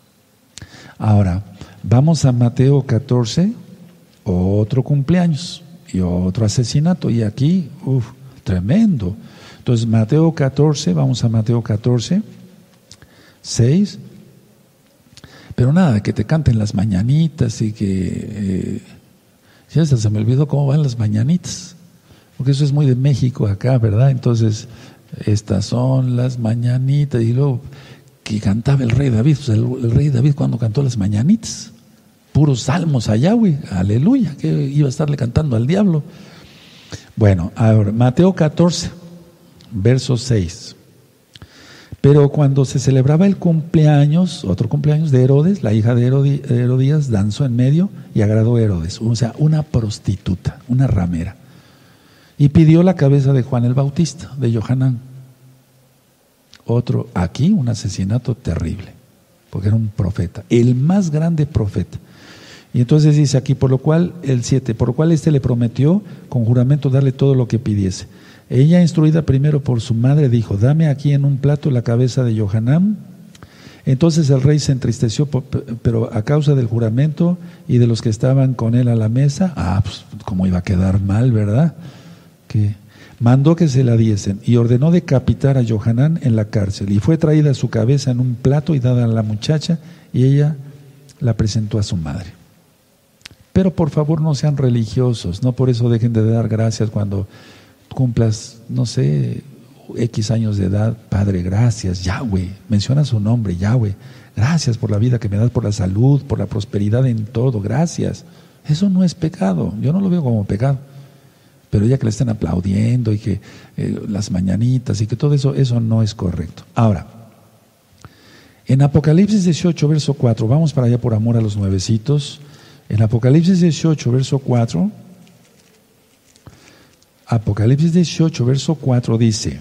Speaker 1: Ahora, vamos a Mateo 14, otro cumpleaños y otro asesinato. Y aquí, uf, tremendo. Entonces, Mateo 14, vamos a Mateo 14, 6. Pero nada, que te canten las mañanitas y que... Eh, ya se me olvidó cómo van las mañanitas, porque eso es muy de México acá, ¿verdad? Entonces, estas son las mañanitas y luego que cantaba el rey David, pues el, rey David cuando cantó las mañanitas, puros salmos a Yahweh, aleluya, que iba a estarle cantando al diablo. Bueno, ahora, Mateo 14, verso 6. Pero cuando se celebraba el cumpleaños, otro cumpleaños de Herodes, la hija de Herodías danzó en medio y agradó Herodes, o sea, una prostituta, una ramera. Y pidió la cabeza de Juan el Bautista, de Johanán. Otro, aquí un asesinato terrible, porque era un profeta, el más grande profeta. Y entonces dice aquí, por lo cual, el 7, por lo cual éste le prometió con juramento darle todo lo que pidiese. Ella, instruida primero por su madre, dijo, dame aquí en un plato la cabeza de Johanán. Entonces el rey se entristeció, pero a causa del juramento y de los que estaban con él a la mesa, ah, pues cómo iba a quedar mal, ¿verdad? Que mandó que se la diesen y ordenó decapitar a Johanán en la cárcel. Y fue traída su cabeza en un plato y dada a la muchacha, y ella la presentó a su madre. Pero por favor no sean religiosos, no por eso dejen de dar gracias cuando cumplas, no sé, X años de edad, Padre, gracias, Yahweh, menciona su nombre, Yahweh, gracias por la vida que me das, por la salud, por la prosperidad en todo, gracias. Eso no es pecado, yo no lo veo como pecado. Pero ya que le estén aplaudiendo y que eh, las mañanitas y que todo eso, eso no es correcto. Ahora, en Apocalipsis 18, verso 4, vamos para allá por amor a los nuevecitos. En Apocalipsis 18, verso 4. Apocalipsis 18, verso 4 dice,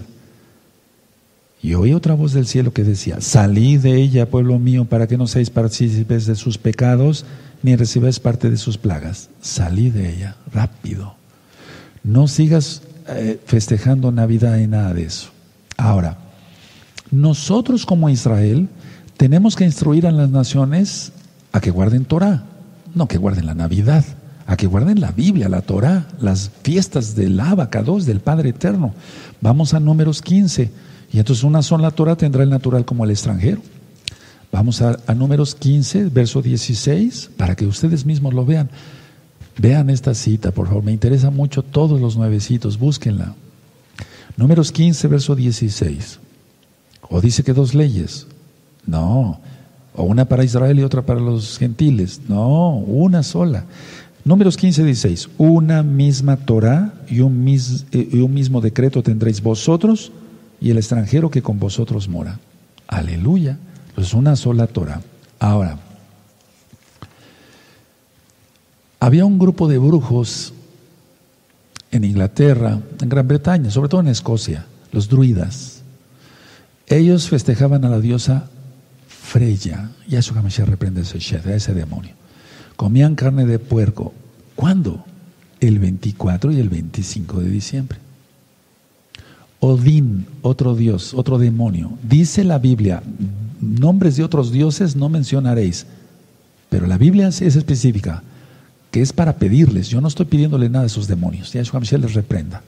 Speaker 1: y oí otra voz del cielo que decía, salid de ella, pueblo mío, para que no seáis partícipes de sus pecados, ni recibáis parte de sus plagas. Salid de ella, rápido. No sigas eh, festejando Navidad y nada de eso. Ahora, nosotros como Israel tenemos que instruir a las naciones a que guarden Torah, no que guarden la Navidad a que guarden la Biblia, la Torah, las fiestas del Abacados, del Padre Eterno. Vamos a números 15. Y entonces una sola Torah tendrá el natural como el extranjero. Vamos a, números 15, verso 16, para que ustedes mismos lo vean. Vean esta cita, por favor. Me interesa mucho todos los nuevecitos. Búsquenla. Números 15, verso 16. O dice que dos leyes. No. O una para Israel y otra para los gentiles. No, una sola. Números 15, 16. Una misma Torah y un, eh, y un mismo decreto tendréis vosotros y el extranjero que con vosotros mora. Aleluya. Pues una sola Torah. Ahora, había un grupo de brujos en Inglaterra, en Gran Bretaña, sobre todo en Escocia, los druidas. Ellos festejaban a la diosa Freya, Yahshua Mashiach reprende ese a ese demonio. Comían carne de puerco. ¿Cuándo? El 24 y el 25 de diciembre. Odín, otro dios, otro demonio. Dice la Biblia, nombres de otros dioses no mencionaréis, pero la Biblia es específica, que es para pedirles. Yo no estoy pidiéndole nada a esos demonios. Yahshua Mashiach les reprenda.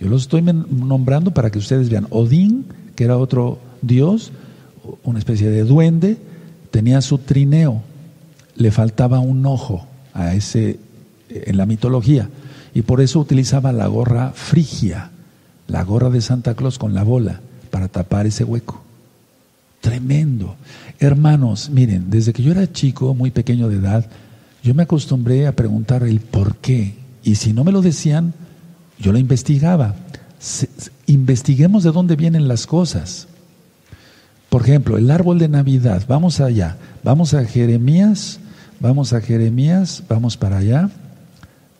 Speaker 1: Yo los estoy nombrando para que ustedes vean. Odín, que era otro dios, una especie de duende, tenía su trineo, le faltaba un ojo a ese en la mitología y por eso utilizaba la gorra frigia, la gorra de Santa Claus con la bola para tapar ese hueco. Tremendo. Hermanos, miren, desde que yo era chico, muy pequeño de edad, yo me acostumbré a preguntar el por qué. Y si no me lo decían, yo lo investigaba. investiguemos de dónde vienen las cosas. Por ejemplo, el árbol de Navidad, vamos allá, vamos a Jeremías, vamos a Jeremías, vamos para allá,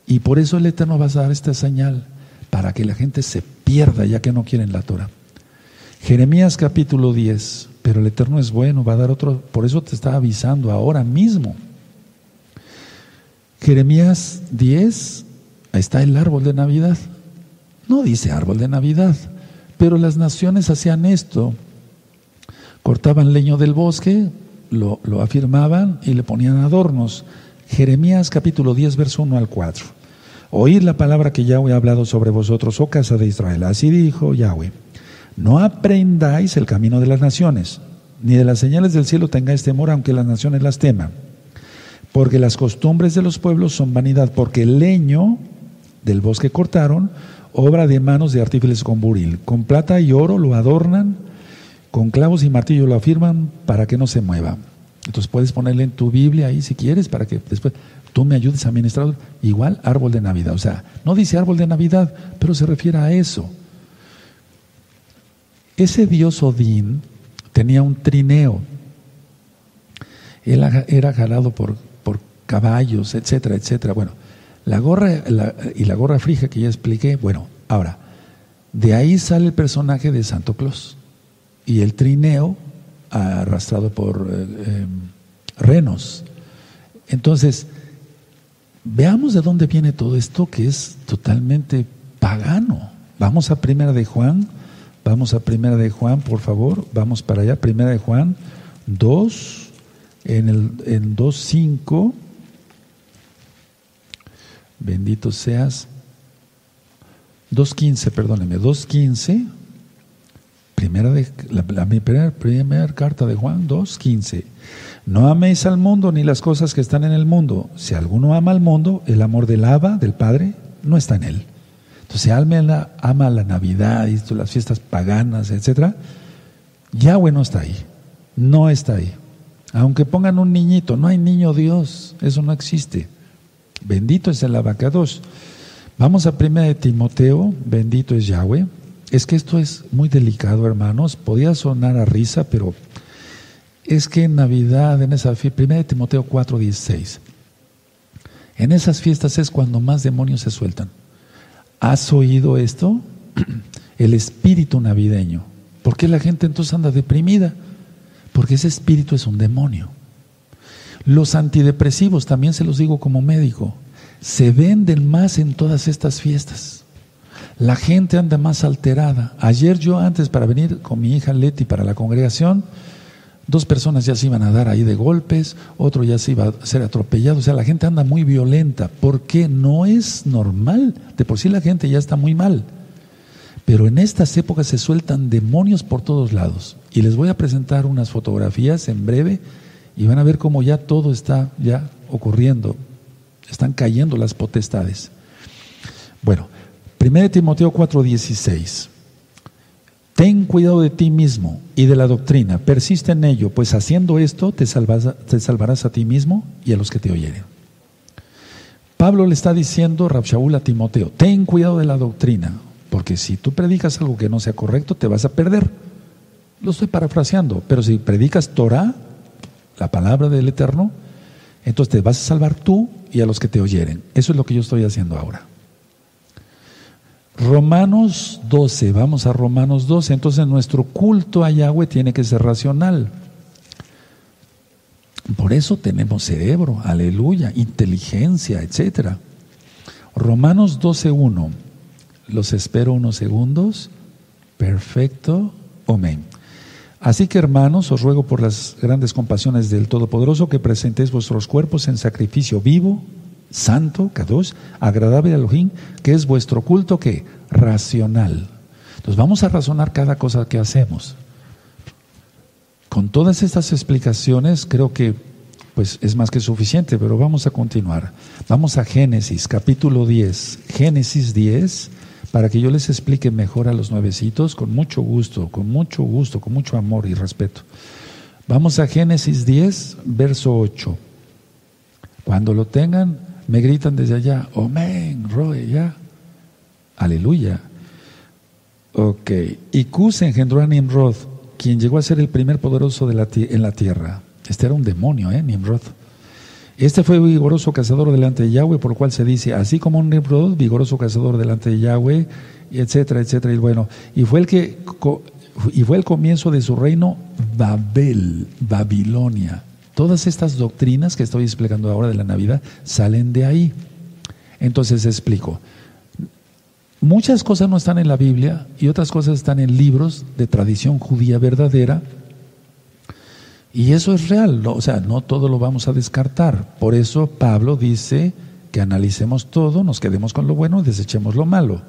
Speaker 1: y por eso el Eterno va a dar esta señal, para que la gente se pierda ya que no quieren la Torah. Jeremías capítulo 10, pero el Eterno es bueno, va a dar otro, por eso te está avisando ahora mismo. Jeremías 10, ahí está el árbol de Navidad. No dice árbol de Navidad, pero las naciones hacían esto cortaban leño del bosque, lo, afirmaban y le ponían adornos. Jeremías capítulo 10, verso 1 al 4. Oíd la palabra que Yahweh ha hablado sobre vosotros, oh casa de Israel. Así dijo Yahweh, no aprendáis el camino de las naciones, ni de las señales del cielo tengáis temor, aunque las naciones las teman. Porque las costumbres de los pueblos son vanidad, porque el leño del bosque cortaron, obra de manos de artífices con buril. Con plata y oro lo adornan con clavos y martillo lo afirman para que no se mueva. Entonces puedes ponerle en tu Biblia ahí si quieres para que después tú me ayudes a administrar. Igual árbol de Navidad. O sea, no dice árbol de Navidad, pero se refiere a eso. Ese dios Odín tenía un trineo. Él era jalado por caballos, etcétera, etcétera. Bueno, la gorra y la gorra frija que ya expliqué, bueno, ahora, de ahí sale el personaje de Santo Claus y el trineo arrastrado por eh, em, renos. Entonces, veamos de dónde viene todo esto que es totalmente pagano. Vamos a Primera de Juan, vamos a Primera de Juan, por favor, vamos para allá, Primera de Juan 2, en el en 2.5, bendito seas, 2.15, perdóneme, 2.15, Primera de, la, primera, carta de Juan 2.15. No améis al mundo ni las cosas que están en el mundo. Si alguno ama al mundo, el amor del Abba, del Padre, no está en él. Entonces, alguien ama la Navidad y las fiestas paganas, etc., Yahweh no está ahí. No está ahí. Aunque pongan un niñito, no hay niño Dios. Eso no existe. Bendito es el abacados. Vamos a primera de Timoteo. Bendito es Yahweh. Es que esto es muy delicado, hermanos. Podía sonar a risa, pero es que en Navidad, en esa fiesta, 1 Timoteo 4, 16, en esas fiestas es cuando más demonios se sueltan. ¿Has oído esto? El espíritu navideño. ¿Por qué la gente entonces anda deprimida? Porque ese espíritu es un demonio. Los antidepresivos, también se los digo como médico, se venden más en todas estas fiestas. La gente anda más alterada. Ayer yo antes para venir con mi hija Leti para la congregación, dos personas ya se iban a dar ahí de golpes, otro ya se iba a ser atropellado. O sea, la gente anda muy violenta. ¿Por qué? No es normal. De por sí la gente ya está muy mal. Pero en estas épocas se sueltan demonios por todos lados. Y les voy a presentar unas fotografías en breve y van a ver cómo ya todo está ya ocurriendo Están cayendo las potestades. Bueno, 1 Timoteo 4:16. Ten cuidado de ti mismo y de la doctrina, persiste en ello, pues haciendo esto te, salvarás a ti mismo y a los que te oyeren. Pablo le está diciendo, Rabshaul a Timoteo, ten cuidado de la doctrina, porque si tú predicas algo que no sea correcto, te vas a perder. Lo estoy parafraseando, pero si predicas Torah, la palabra del Eterno, entonces te vas a salvar tú y a los que te oyeren. Eso es lo que yo estoy haciendo ahora. Romanos 12, vamos a Romanos 12, entonces nuestro culto a Yahweh tiene que ser racional. Por eso tenemos cerebro, aleluya, inteligencia, etcétera. Romanos 12.1. Los espero unos segundos. Perfecto. Amén. Así que hermanos, os ruego por las grandes compasiones del Todopoderoso que presentéis vuestros cuerpos en sacrificio vivo, santo, kadosh, agradable a Elohim, que es vuestro culto que racional. Entonces vamos a razonar cada cosa que hacemos. Con todas estas explicaciones creo que pues es más que suficiente, pero vamos a continuar. Vamos a Génesis, capítulo 10. Génesis 10, para que yo les explique mejor a los nuevecitos, con mucho gusto, con mucho gusto, con mucho amor y respeto. Vamos a Génesis 10, verso 8. Cuando lo tengan, me gritan desde allá, Amén, Roy, ya. Aleluya. Ok. Y Cus engendró a Nimrod quien llegó a ser el primer poderoso de la, en la tierra. Este era un demonio, ¿eh? Nimrod. Este fue vigoroso cazador delante de Yahweh, por lo cual se dice, así como un Nimrod, vigoroso cazador delante de Yahweh, etcétera, etcétera. Y bueno, y fue el que y fue el comienzo de su reino Babel, Babilonia. Todas estas doctrinas que estoy explicando ahora de la Navidad salen de ahí. Entonces explico. Muchas cosas no están en la Biblia y otras cosas están en libros de tradición judía verdadera. Y eso es real, o sea, no todo lo vamos a descartar. Por eso Pablo dice que analicemos todo, nos quedemos con lo bueno y desechemos lo malo.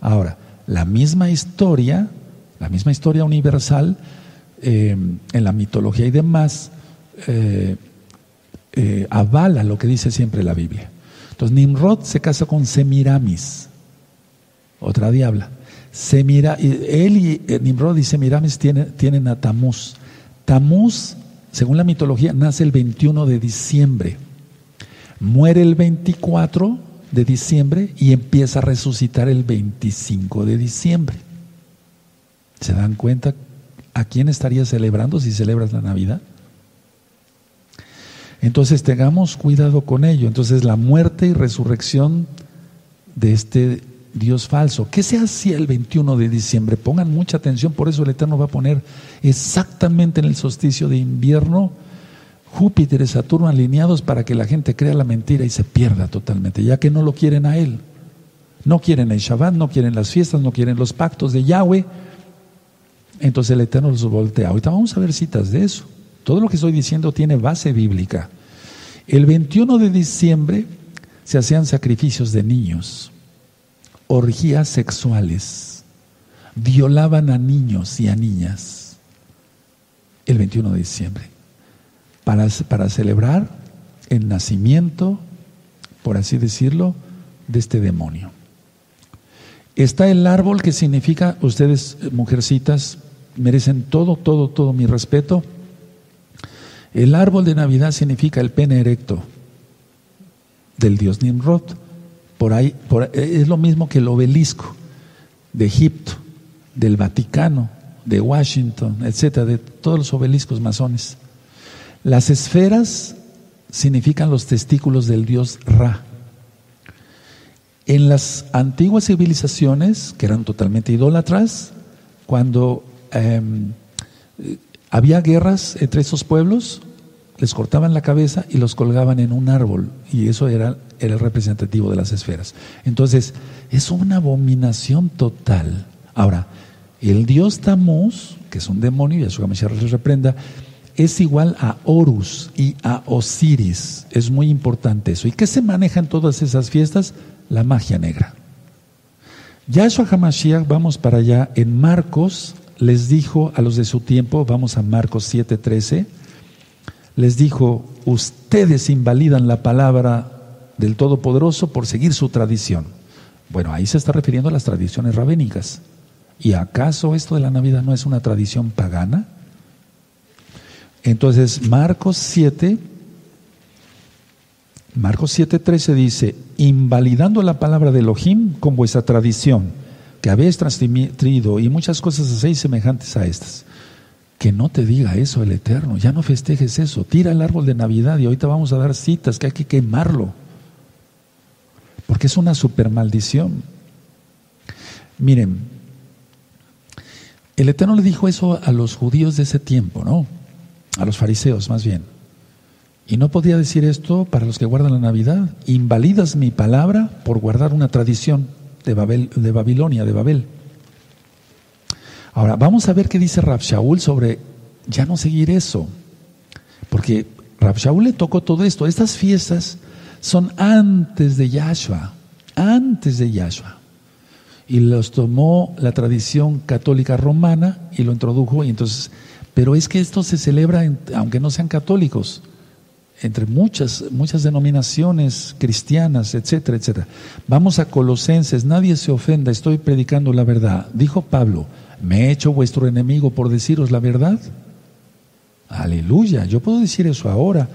Speaker 1: Ahora, la misma historia, la misma historia universal, eh, en la mitología y demás, eh, eh, avala lo que dice siempre la Biblia. Entonces, Nimrod se casa con Semiramis otra diabla. Semira, él y Nimrod y Semiramis tienen, tienen a Tamuz. Tamuz, según la mitología, nace el 21 de diciembre. Muere el 24 de diciembre y empieza a resucitar el 25 de diciembre. ¿Se dan cuenta a quién estaría celebrando si celebras la Navidad? Entonces tengamos cuidado con ello. Entonces la muerte y resurrección de este Dios falso. ¿Qué se hacía el 21 de diciembre? Pongan mucha atención, por eso el Eterno va a poner exactamente en el solsticio de invierno Júpiter y Saturno alineados para que la gente crea la mentira y se pierda totalmente, ya que no lo quieren a Él. No quieren el Shabbat, no quieren las fiestas, no quieren los pactos de Yahweh. Entonces el Eterno los voltea. Ahorita vamos a ver citas de eso. Todo lo que estoy diciendo tiene base bíblica. El 21 de diciembre se hacían sacrificios de niños orgías sexuales, violaban a niños y a niñas el 21 de diciembre para, para celebrar el nacimiento, por así decirlo, de este demonio. Está el árbol que significa, ustedes mujercitas merecen todo, todo, todo mi respeto. El árbol de Navidad significa el pene erecto del dios Nimrod. Por ahí, es lo mismo que el obelisco de Egipto, del Vaticano, de Washington, etcétera, de todos los obeliscos masones. Las esferas significan los testículos del dios Ra. En las antiguas civilizaciones, que eran totalmente idólatras, cuando em, había guerras entre esos pueblos, les cortaban la cabeza y los colgaban en un árbol, y eso era el representativo de las esferas. Entonces, es una abominación total. Ahora, el dios Tamuz, que es un demonio, y Yahshua Mashiach les reprenda, es igual a Horus y a Osiris. Es muy importante eso. ¿Y qué se maneja en todas esas fiestas? La magia negra. Yahshua HaMashiach, vamos para allá, en Marcos les dijo a los de su tiempo, vamos a Marcos 7:13, les dijo, ustedes invalidan la palabra del Todopoderoso por seguir su tradición. Bueno, ahí se está refiriendo a las tradiciones rabénicas. ¿Y acaso esto de la Navidad no es una tradición pagana? Entonces, Marcos 7, Marcos 7:13 dice, invalidando la palabra de Elohim con vuestra tradición, que habéis transmitido y muchas cosas hacéis semejantes a estas. Que no te diga eso el Eterno, ya no festejes eso, tira el árbol de Navidad y ahorita vamos a dar citas que hay que quemarlo, porque es una super maldición. Miren, el Eterno le dijo eso a los judíos de ese tiempo, ¿no? A los fariseos más bien. Y no podía decir esto para los que guardan la Navidad. Invalidas mi palabra por guardar una tradición de, Babel, de Babilonia, de Babel. Ahora, vamos a ver qué dice Rab Shaul sobre ya no seguir eso. Porque Rab Shaul le tocó todo esto. Estas fiestas son antes de Yahshua, antes de Yahshua y los tomó la tradición católica romana y lo introdujo y entonces pero es que esto se celebra aunque no sean católicos entre muchas muchas denominaciones cristianas etcétera etcétera vamos a Colosenses nadie se ofenda estoy predicando la verdad dijo Pablo me he hecho vuestro enemigo por deciros la verdad aleluya yo puedo decir eso ahora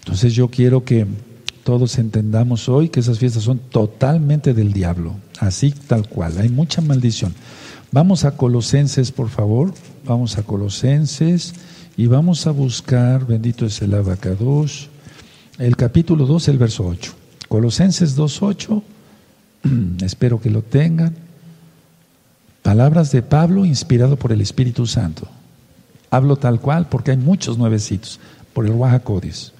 Speaker 1: entonces yo quiero que todos entendamos hoy que esas fiestas son totalmente del diablo, así tal cual, hay mucha maldición. Vamos a Colosenses, por favor, vamos a Colosenses y vamos a buscar, bendito es el abacados, el capítulo 2, el verso 8. Colosenses 2.8, espero que lo tengan. Palabras de Pablo inspirado por el Espíritu Santo. Hablo tal cual porque hay muchos nuevecitos por el Oaxacodis.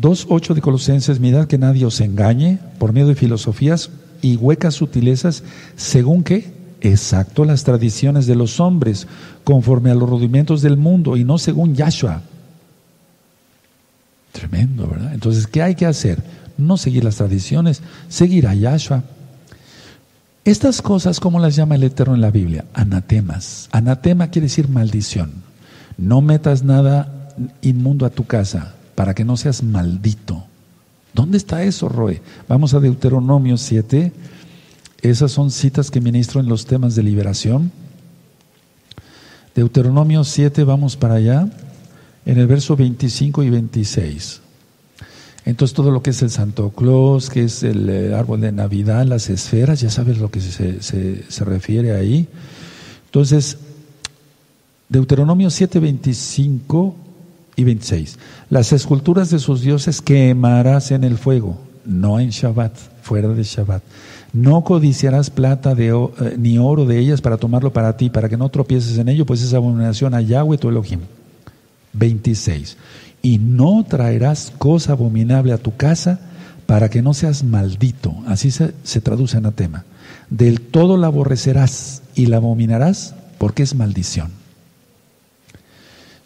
Speaker 1: 2.8 de Colosenses, mirad que nadie os engañe por medio de filosofías y huecas sutilezas, según que, exacto, las tradiciones de los hombres, conforme a los rudimentos del mundo y no según Yahshua. Tremendo, ¿verdad? Entonces, ¿qué hay que hacer? No seguir las tradiciones, seguir a Yahshua. Estas cosas, ¿cómo las llama el Eterno en la Biblia? Anatemas. Anatema quiere decir maldición. No metas nada inmundo a tu casa para que no seas maldito. ¿Dónde está eso, Roe? Vamos a Deuteronomio 7. Esas son citas que ministro en los temas de liberación. Deuteronomio 7, vamos para allá, en el verso 25 y 26. Entonces todo lo que es el Santo Claus, que es el eh, árbol de Navidad, las esferas, ya sabes lo que se, se, se refiere ahí. Entonces, Deuteronomio 7, 25 y 26. Las esculturas de sus dioses quemarás en el fuego, no en Shabbat, fuera de Shabbat. No codiciarás plata de, eh, ni oro de ellas para tomarlo para ti, para que no tropieces en ello, pues es abominación a Yahweh tu Elohim. 26. Y no traerás cosa abominable a tu casa para que no seas maldito. Así se, se traduce anatema. Del todo la aborrecerás y la abominarás porque es maldición.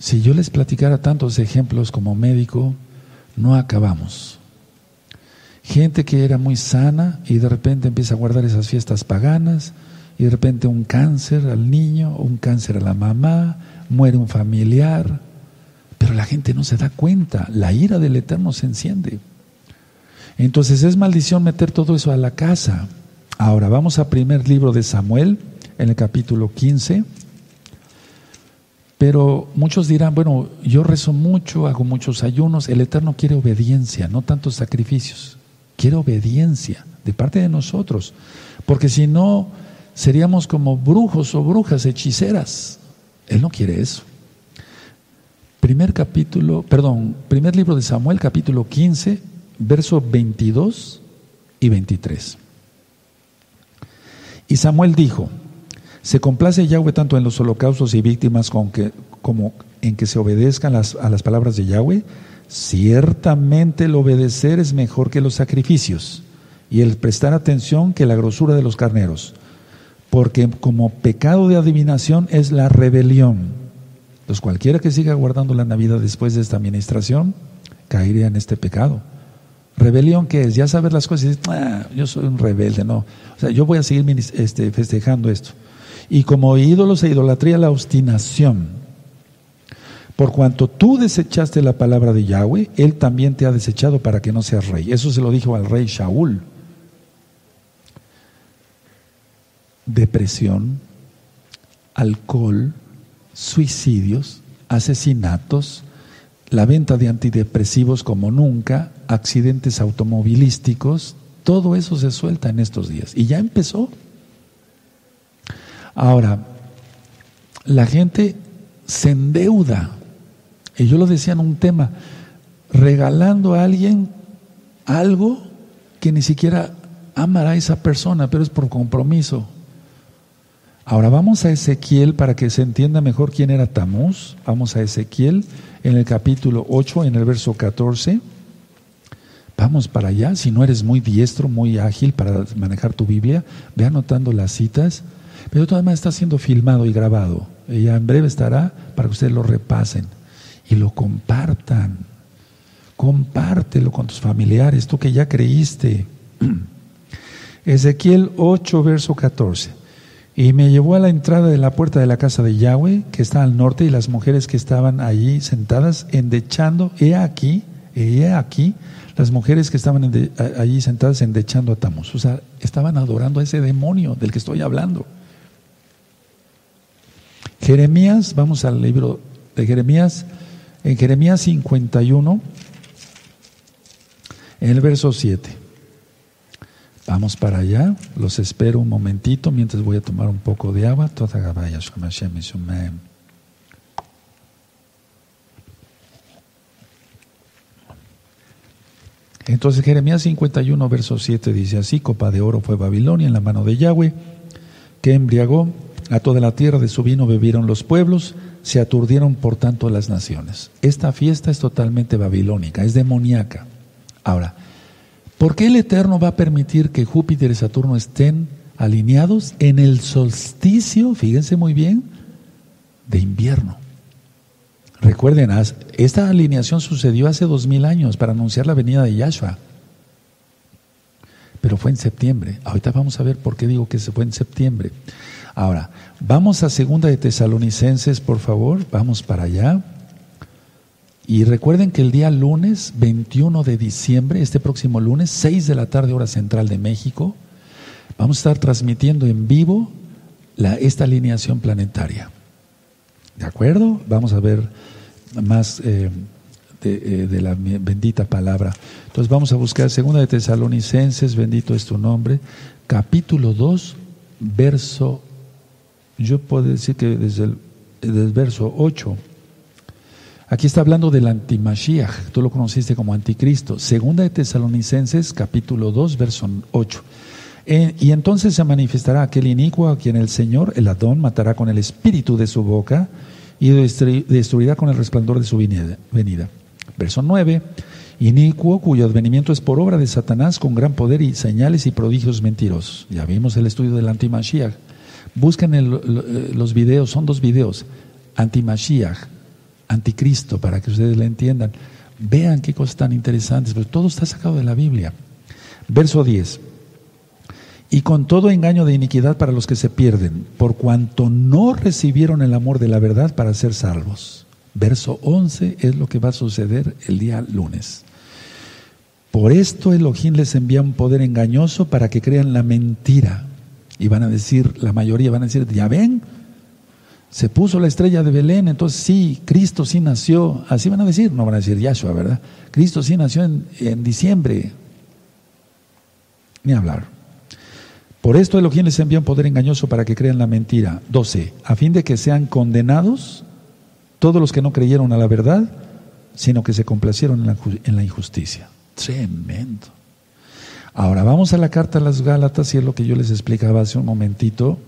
Speaker 1: Si yo les platicara tantos ejemplos como médico, no acabamos. Gente que era muy sana y de repente empieza a guardar esas fiestas paganas y de repente un cáncer al niño, un cáncer a la mamá, muere un familiar, pero la gente no se da cuenta, la ira del Eterno se enciende. Entonces es maldición meter todo eso a la casa. Ahora vamos a primer libro de Samuel, en el capítulo 15. Pero muchos dirán, bueno, yo rezo mucho, hago muchos ayunos, el Eterno quiere obediencia, no tantos sacrificios, quiere obediencia de parte de nosotros, porque si no, seríamos como brujos o brujas hechiceras. Él no quiere eso. Primer capítulo, perdón, primer libro de Samuel, capítulo 15, verso 22 y 23. Y Samuel dijo, se complace Yahweh tanto en los holocaustos y víctimas como en que se obedezcan a las palabras de Yahweh. Ciertamente el obedecer es mejor que los sacrificios y el prestar atención que la grosura de los carneros, porque como pecado de adivinación es la rebelión. Entonces cualquiera que siga guardando la Navidad después de esta administración caería en este pecado. Rebelión que es, ya saber las cosas y decir, ah, yo soy un rebelde, no. O sea, yo voy a seguir este, festejando esto y como ídolos e idolatría la obstinación. Por cuanto tú desechaste la palabra de Yahweh, Él también te ha desechado para que no seas rey. Eso se lo dijo al rey Shaul. Depresión, alcohol, suicidios, asesinatos, la venta de antidepresivos como nunca, accidentes automovilísticos, todo eso se suelta en estos días. Y ya empezó. Ahora, la gente se endeuda y yo lo decía en un tema, regalando a alguien algo que ni siquiera amará a esa persona, pero es por compromiso. Ahora vamos a Ezequiel para que se entienda mejor quién era Tamuz. Vamos a Ezequiel en el capítulo 8, en el verso 14. Vamos para allá. Si no eres muy diestro, muy ágil para manejar tu Biblia, ve anotando las citas. Pero todavía está siendo filmado y grabado. Ya en breve estará para que ustedes lo repasen y lo compartan. Compártelo con tus familiares, tú que ya creíste. Ezequiel 8, verso 14. Y me llevó a la entrada de la puerta de la casa de Yahweh, que está al norte, y las mujeres que estaban allí sentadas, endechando, he aquí, he aquí, las mujeres que estaban allí sentadas endechando a Tamuz. O sea, estaban adorando a ese demonio del que estoy hablando. Jeremías, vamos al libro de Jeremías, en Jeremías 51, en el verso 7. Vamos para allá, los espero un momentito mientras voy a tomar un poco de agua. Entonces Jeremías 51, verso 7 dice así, copa de oro fue Babilonia en la mano de Yahweh, que embriagó a toda la tierra de su vino bebieron los pueblos, se aturdieron por tanto las naciones. Esta fiesta es totalmente babilónica, es demoníaca. Ahora, ¿por qué el Eterno va a permitir que Júpiter y Saturno estén alineados en el solsticio, fíjense muy bien, de invierno? Recuerden, esta alineación sucedió hace dos mil años para anunciar la venida de Yahshua. Pero fue en septiembre. Ahorita vamos a ver por qué digo que se fue en septiembre. Ahora, vamos a segunda de Tesalonicenses, por favor, vamos para allá. Y recuerden que el día lunes 21 de diciembre, este próximo lunes, 6 de la tarde hora central de México, vamos a estar transmitiendo en vivo la, esta alineación planetaria. ¿De acuerdo? Vamos a ver más eh, de, eh, de, la bendita palabra. Entonces vamos a buscar segunda de Tesalonicenses, bendito es tu nombre, capítulo 2, verso yo puedo decir que desde el, verso 8, aquí está hablando del antimashiach, tú lo conociste como anticristo. Segunda de Tesalonicenses, capítulo 2, verso 8. Eh, y entonces se manifestará aquel inicuo a quien el Señor, el Adón, matará con el espíritu de su boca y destruirá con el resplandor de su venida. Verso 9. Inicuo cuyo advenimiento es por obra de Satanás con gran poder y señales y prodigios mentirosos. Ya vimos el estudio del antimashiach. Busquen eh, los videos, son dos videos, anti-Mashiach, anticristo, para que ustedes le entiendan. Vean qué cosas tan interesantes, pero todo está sacado de la Biblia. Verso 10. Y con todo engaño de iniquidad para los que se pierden, por cuanto no recibieron el amor de la verdad para ser salvos. Verso 11 es lo que va a suceder el día lunes. Por esto Elohim les envía un poder engañoso para que crean la mentira y van a decir, la mayoría van a decir, ya ven, se puso la estrella de Belén, entonces sí, Cristo sí nació. Así van a decir, no van a decir Yahshua, ¿verdad? Cristo sí nació en, en diciembre. Ni hablar. Por esto Elohim les envía un poder engañoso para que crean la mentira. 12. A fin de que sean condenados todos los que no creyeron a la verdad, sino que se complacieron en la, en la injusticia. Tremendo. Ahora vamos a la carta a las Gálatas y es lo que yo les explicaba hace un momentito.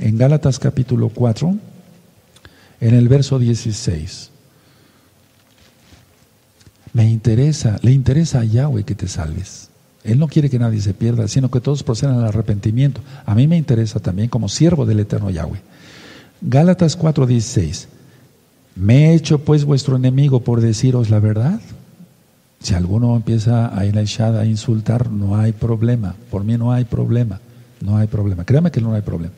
Speaker 1: En Gálatas capítulo 4, en el verso 16. Me interesa, le interesa a Yahweh que te salves. Él no quiere que nadie se pierda, sino que todos procedan al arrepentimiento. A mí me interesa también como siervo del eterno Yahweh. Gálatas 4:16. ¿Me he hecho pues vuestro enemigo por deciros la verdad? Si alguno empieza a ir a insultar, no hay problema. Por mí no hay problema. No hay problema. Créame que no hay problema.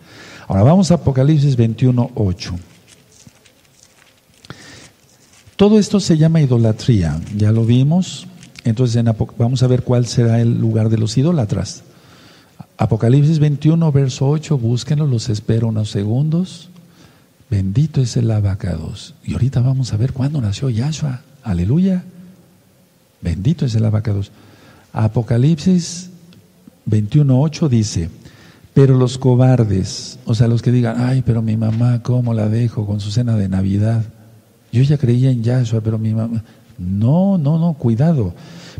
Speaker 1: Ahora vamos a Apocalipsis 21, 8. todo esto se llama idolatría, ya lo vimos. Entonces vamos a ver cuál será el lugar de los idólatras. Apocalipsis 21, verso 8, búsquenlo, los espero unos segundos. Bendito es el abacados. Y ahorita vamos a ver cuándo nació Yahshua. Aleluya. Bendito es el abacados. Apocalipsis 21.8 dice, pero los cobardes, o sea, los que digan, ay, pero mi mamá, ¿cómo la dejo con su cena de Navidad? Yo ya creía en Yahshua, pero mi mamá... No, no, no, cuidado.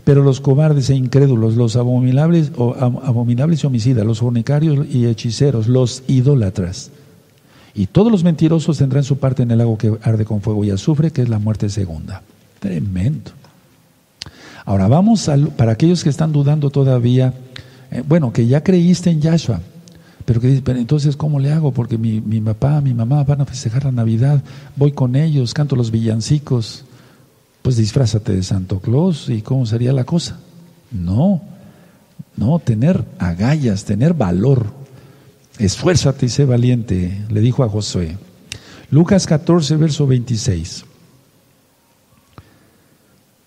Speaker 1: Pero los cobardes e incrédulos, los abominables, o, abominables y homicidas, los fornicarios y hechiceros, los idólatras, y todos los mentirosos tendrán su parte en el lago que arde con fuego y azufre, que es la muerte segunda. Tremendo. Ahora vamos para aquellos que están dudando todavía, eh, bueno, que ya creíste en Yahshua, pero que dicen, pero entonces ¿cómo le hago? Porque mi, mi papá, mi mamá van a festejar la Navidad, voy con ellos, canto los villancicos, pues disfrázate de Santo Claus y cómo sería la cosa. No, no, tener agallas, tener valor. Esfuérzate y sé valiente, le dijo a Josué. Lucas 14, verso 26.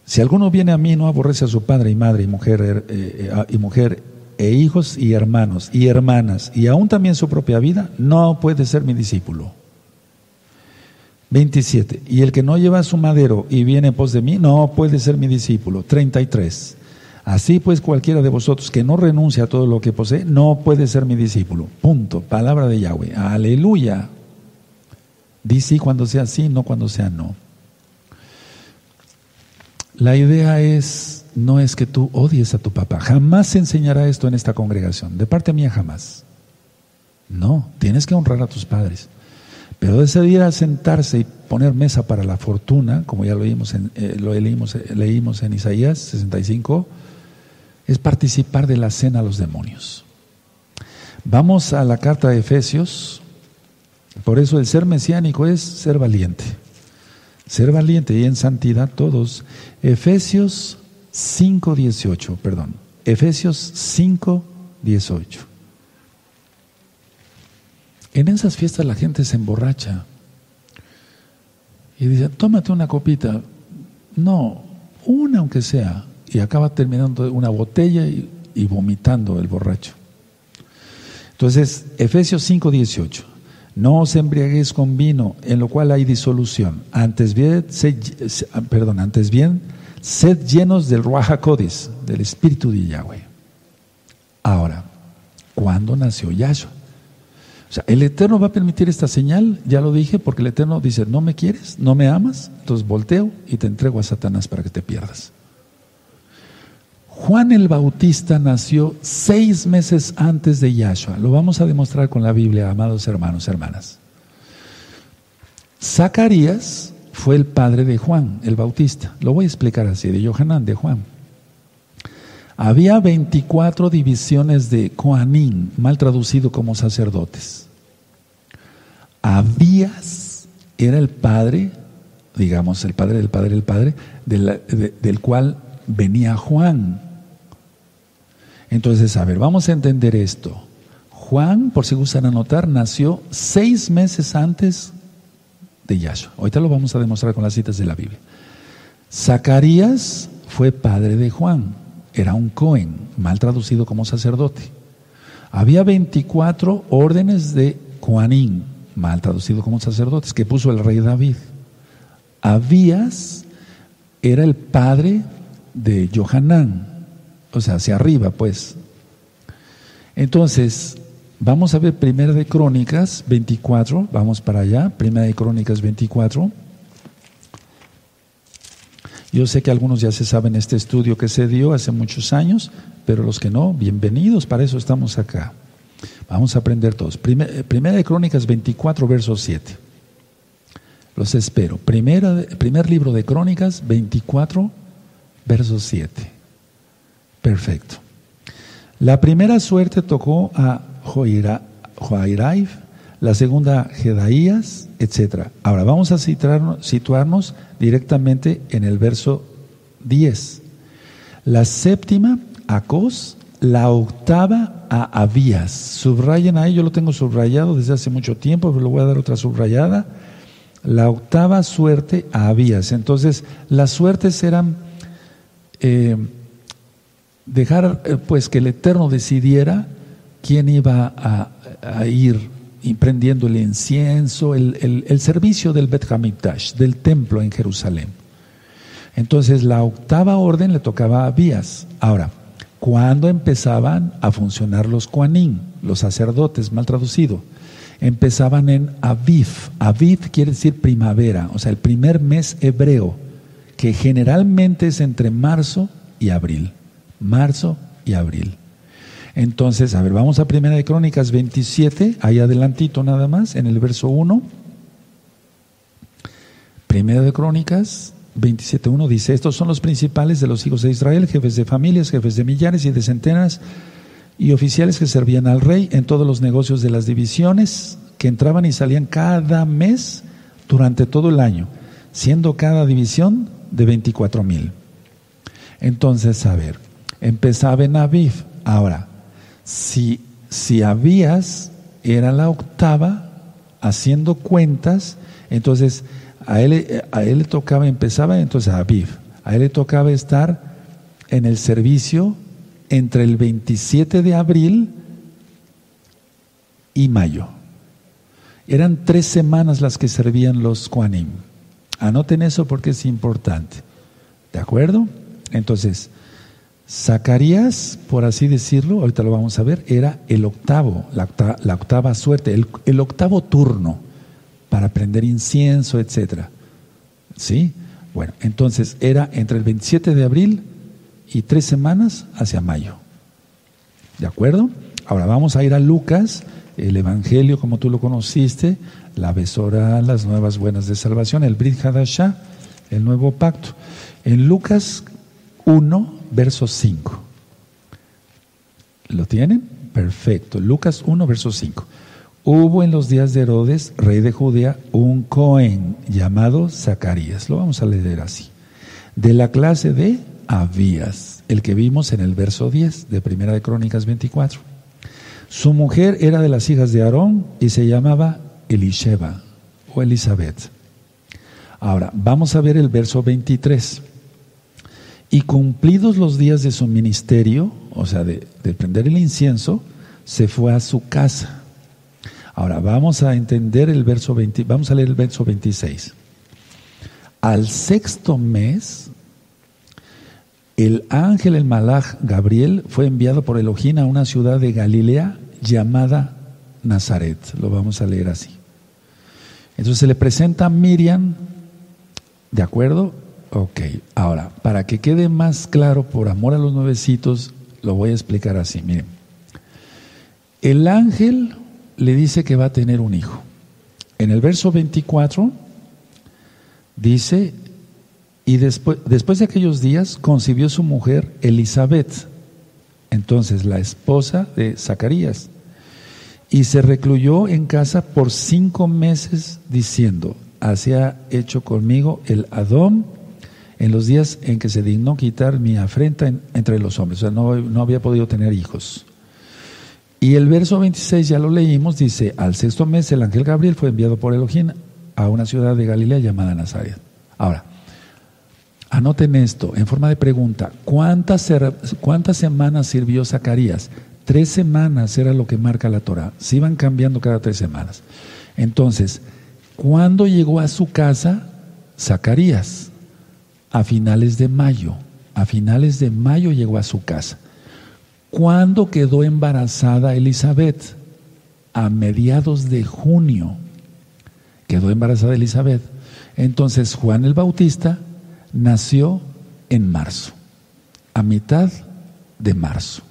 Speaker 1: Si alguno viene a mí no aborrece a su padre y madre y mujer, eh, eh, y mujer e hijos y hermanos y hermanas y aún también su propia vida, no puede ser mi discípulo. 27. Y el que no lleva su madero y viene en pos de mí, no puede ser mi discípulo. 33. Así pues cualquiera de vosotros que no renuncia a todo lo que posee, no puede ser mi discípulo. Punto. Palabra de Yahweh. Aleluya. Dice cuando sea sí, no cuando sea no. La idea es, no es que tú odies a tu papá. Jamás se enseñará esto en esta congregación. De parte mía jamás. No, tienes que honrar a tus padres. Pero decidir a sentarse y poner mesa para la fortuna, como ya lo, eh, leímos, eh, leímos en Isaías 65, es participar de la cena a los demonios. Vamos a la carta de Efesios. Por eso el ser mesiánico es ser valiente. Ser valiente y en santidad todos. Efesios 5.18, perdón. Efesios 5.18. En esas fiestas la gente se emborracha y dice, tómate una copita. No, una aunque sea. Y acaba terminando una botella y, vomitando el borracho. Entonces, Efesios 5:18. No os embriaguéis con vino, en lo cual hay disolución. Antes bien, perdón, antes bien, sed llenos del Ruach del Espíritu de Yahweh. Ahora, ¿cuándo nació Yahshua? O sea, el Eterno va a permitir esta señal, ya lo dije, porque el Eterno dice, no me quieres, no me amas, entonces volteo y te entrego a Satanás para que te pierdas. Juan el Bautista nació seis meses antes de Yahshua. Lo vamos a demostrar con la Biblia, amados hermanos, hermanas. Zacarías fue el padre de Juan el Bautista. Lo voy a explicar así, de Johanán, de Juan. Había 24 divisiones de Koanim, mal traducido como sacerdotes. Abías era el padre, digamos, el padre del padre del padre, del cual venía Juan. Entonces, a ver, vamos a entender esto. Juan, por si gustan anotar, nació seis meses antes de Yahshua. Ahorita lo vamos a demostrar con las citas de la Biblia. Zacarías fue padre de Juan era un Cohen, mal traducido como sacerdote. Había 24 órdenes de Coanín, mal traducido como sacerdotes, que puso el rey David. Abías era el padre de Johanán, o sea, hacia arriba, pues. Entonces, vamos a ver Primera de Crónicas 24, vamos para allá, Primera de Crónicas 24. Yo sé que algunos ya se saben este estudio que se dio hace muchos años, pero los que no, bienvenidos, para eso estamos acá. Vamos a aprender todos. Eh, primera de Crónicas 24, verso 7. Los espero. Primera, primer libro de Crónicas 24, verso 7. Perfecto. La primera suerte tocó a Joairaif, la segunda Jedaías, etc. Ahora vamos a situarnos directamente en el verso 10. La séptima, Acos, la octava a Abías. Subrayen ahí, yo lo tengo subrayado desde hace mucho tiempo, pero le voy a dar otra subrayada. la octava suerte a Abías. Entonces, las suertes eran eh, dejar eh, pues que el Eterno decidiera quién iba a, ir prendiendo el incienso, el, servicio del Bet Hamikdash, del templo en Jerusalén. Entonces la octava orden le tocaba a Abías. Ahora, ¿cuándo empezaban a funcionar los Kuanim, los sacerdotes, mal traducido? Empezaban en Aviv. Aviv quiere decir primavera, o sea, el primer mes hebreo, que generalmente es entre marzo y abril. Marzo y abril. Entonces, a ver, vamos a Primera de Crónicas 27, ahí adelantito nada más, en el verso 1. Primera de Crónicas 27.1 dice, estos son los principales de los hijos de Israel, jefes de familias, jefes de millares y de centenas, y oficiales que servían al rey en todos los negocios de las divisiones, que entraban y salían cada mes durante todo el año, siendo cada división de 24 mil. Entonces, a ver, empezaba en. Ahora, si, si Abías era la octava, haciendo cuentas, entonces a él, a él le tocaba, empezaba entonces a Aviv, a él le tocaba estar en el servicio entre el 27 de abril y mayo. Eran tres semanas las que servían los Kuanim. Anoten eso porque es importante. ¿De acuerdo? Entonces, Zacarías, por así decirlo, ahorita lo vamos a ver, era el octavo, la octava, suerte, el, octavo turno para prender incienso, etcétera. ¿Sí? Bueno, entonces era entre el 27 de abril y tres semanas hacia mayo. ¿De acuerdo? Ahora vamos a ir a Lucas, el Evangelio como tú lo conociste, la besora, las nuevas buenas de salvación, el Brit Hadashah, el nuevo pacto. En Lucas 1, verso 5. ¿Lo tienen? Perfecto. Lucas 1, verso 5. Hubo en los días de Herodes, rey de Judea, un Cohen llamado Zacarías. Lo vamos a leer así. De la clase de Abías, el que vimos en el verso 10 de Primera de Crónicas 24. Su mujer era de las hijas de Aarón y se llamaba Elisheba o Elizabeth. Ahora, vamos a ver el verso 23. Y cumplidos los días de su ministerio, o sea, de, prender el incienso, se fue a su casa. Ahora, vamos a entender el verso 20, vamos a leer el verso 26. Al sexto mes, el ángel, el malaj Gabriel, fue enviado por Elohim a una ciudad de Galilea llamada Nazaret. Lo vamos a leer así. Entonces se le presenta a Miriam, ¿de acuerdo? Ok, ahora, para que quede más claro, por amor a los nuevecitos, lo voy a explicar así. Miren, el ángel le dice que va a tener un hijo. En el verso 24 dice, y después, después de aquellos días concibió su mujer Elizabeth, entonces la esposa de Zacarías, y se recluyó en casa por cinco meses diciendo, así ha hecho conmigo el Adón en los días en que se dignó quitar mi afrenta entre los hombres. O sea, no, no, había podido tener hijos. Y el verso 26 ya lo leímos, dice, al sexto mes el ángel Gabriel fue enviado por Elohim a una ciudad de Galilea llamada Nazaret. Ahora, anoten esto en forma de pregunta, ¿cuántas, cuántas semanas sirvió Zacarías? Tres semanas era lo que marca la Torah. Se iban cambiando cada tres semanas. Entonces, ¿cuándo llegó a su casa Zacarías? A finales de mayo. A finales de mayo llegó a su casa. ¿Cuándo quedó embarazada Elizabeth? A mediados de junio quedó embarazada Elizabeth. Entonces Juan el Bautista nació en marzo, a mitad de marzo.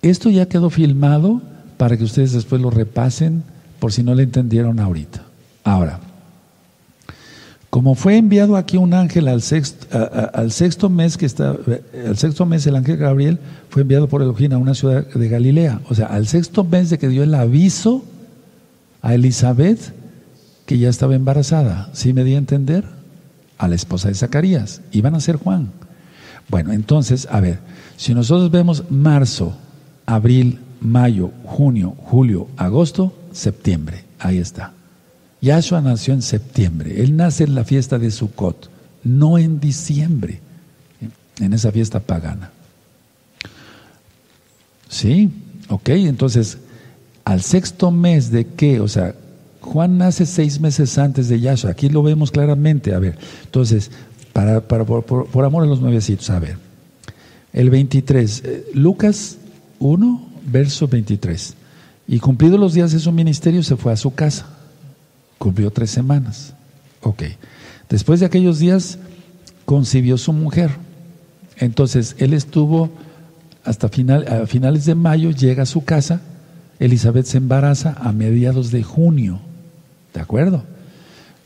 Speaker 1: Esto ya quedó filmado para que ustedes después lo repasen por si no le entendieron ahorita. Ahora, como fue enviado aquí un ángel al sexto, al sexto mes que está, al sexto mes el ángel Gabriel fue enviado por Elohim a una ciudad de Galilea. O sea, al sexto mes de que dio el aviso a Elizabeth que ya estaba embarazada. ¿Sí me di a entender? A la esposa de Zacarías. Iban a ser Juan. Bueno, entonces, a ver, si nosotros vemos marzo, abril, mayo, junio, julio, agosto, septiembre, ahí está. Yahshua nació en septiembre. Él nace en la fiesta de Sukkot, no en diciembre, en esa fiesta pagana. ¿Sí? Ok, entonces, al sexto mes de qué? O sea, Juan nace seis meses antes de Yahshua. Aquí lo vemos claramente. A ver, entonces, para, por, amor a los nuevecitos, a ver. El 23, eh, Lucas 1, verso 23. Y cumplidos los días de su ministerio, se fue a su casa. Cumplió tres semanas. Ok. Después de aquellos días, concibió su mujer. Entonces, él estuvo hasta final, a finales de mayo, llega a su casa. Elizabeth se embaraza a mediados de junio. ¿De acuerdo?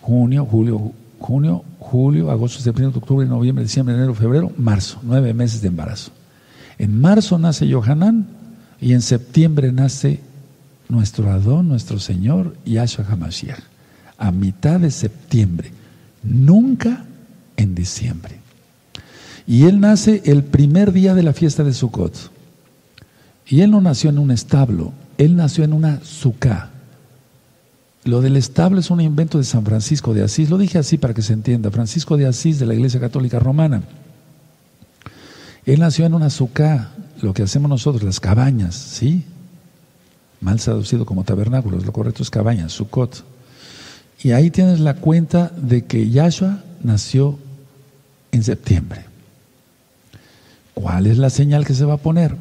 Speaker 1: Junio, julio, junio, julio, agosto, septiembre, octubre, noviembre, diciembre, enero, febrero, marzo. Nueve meses de embarazo. En marzo nace Yohanan y en septiembre nace nuestro Adón, nuestro Señor, Yahshua HaMashiach. A mitad de septiembre, nunca en diciembre. Y él nace el primer día de la fiesta de Sukkot. Y él no nació en un establo, él nació en una suká. Lo del establo es un invento de San Francisco de Asís. Lo dije así para que se entienda. Francisco de Asís de la Iglesia Católica Romana. Él nació en una suká, lo que hacemos nosotros, las cabañas, ¿sí? Mal traducido como tabernáculos, lo correcto es cabañas, Sukkot. Y ahí tienes la cuenta de que Yahshua nació en septiembre. ¿Cuál es la señal que se va a poner?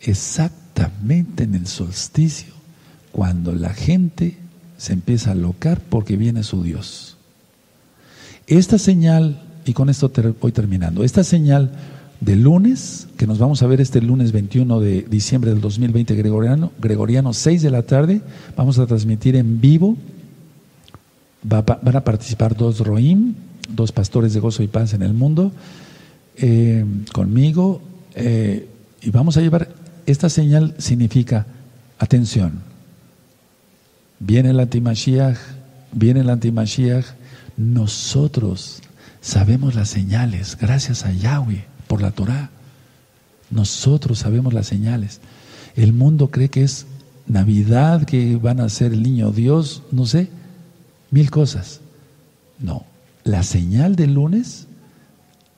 Speaker 1: Exactamente en el solsticio, cuando la gente se empieza a locar porque viene su Dios. Esta señal, y con esto voy terminando, esta señal de lunes, que nos vamos a ver este lunes 21 de diciembre del 2020 gregoriano, gregoriano 6 de la tarde, vamos a transmitir en vivo, van a participar dos Roim, dos pastores de gozo y paz en el mundo, eh, conmigo eh, y vamos a llevar, esta señal significa, atención, viene el antimashiach, viene el antimashiach, nosotros sabemos las señales, gracias a Yahweh por la Torah. Nosotros sabemos las señales. El mundo cree que es Navidad, que van a ser el niño Dios, no sé, mil cosas. No, la señal del lunes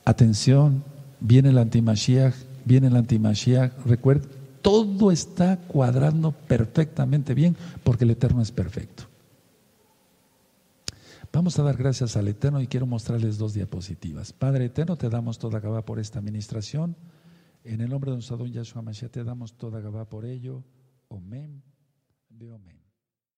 Speaker 1: atención, viene el antimashiach, viene el antimashiach, recuerda, todo está cuadrando perfectamente bien porque el Eterno es perfecto. Vamos a dar gracias al Eterno y quiero mostrarles dos diapositivas. Padre Eterno, te damos toda Gabá por esta administración. En el nombre de nuestro don Yahshua Mashiach te damos toda Gabá por ello. Amén. Amén.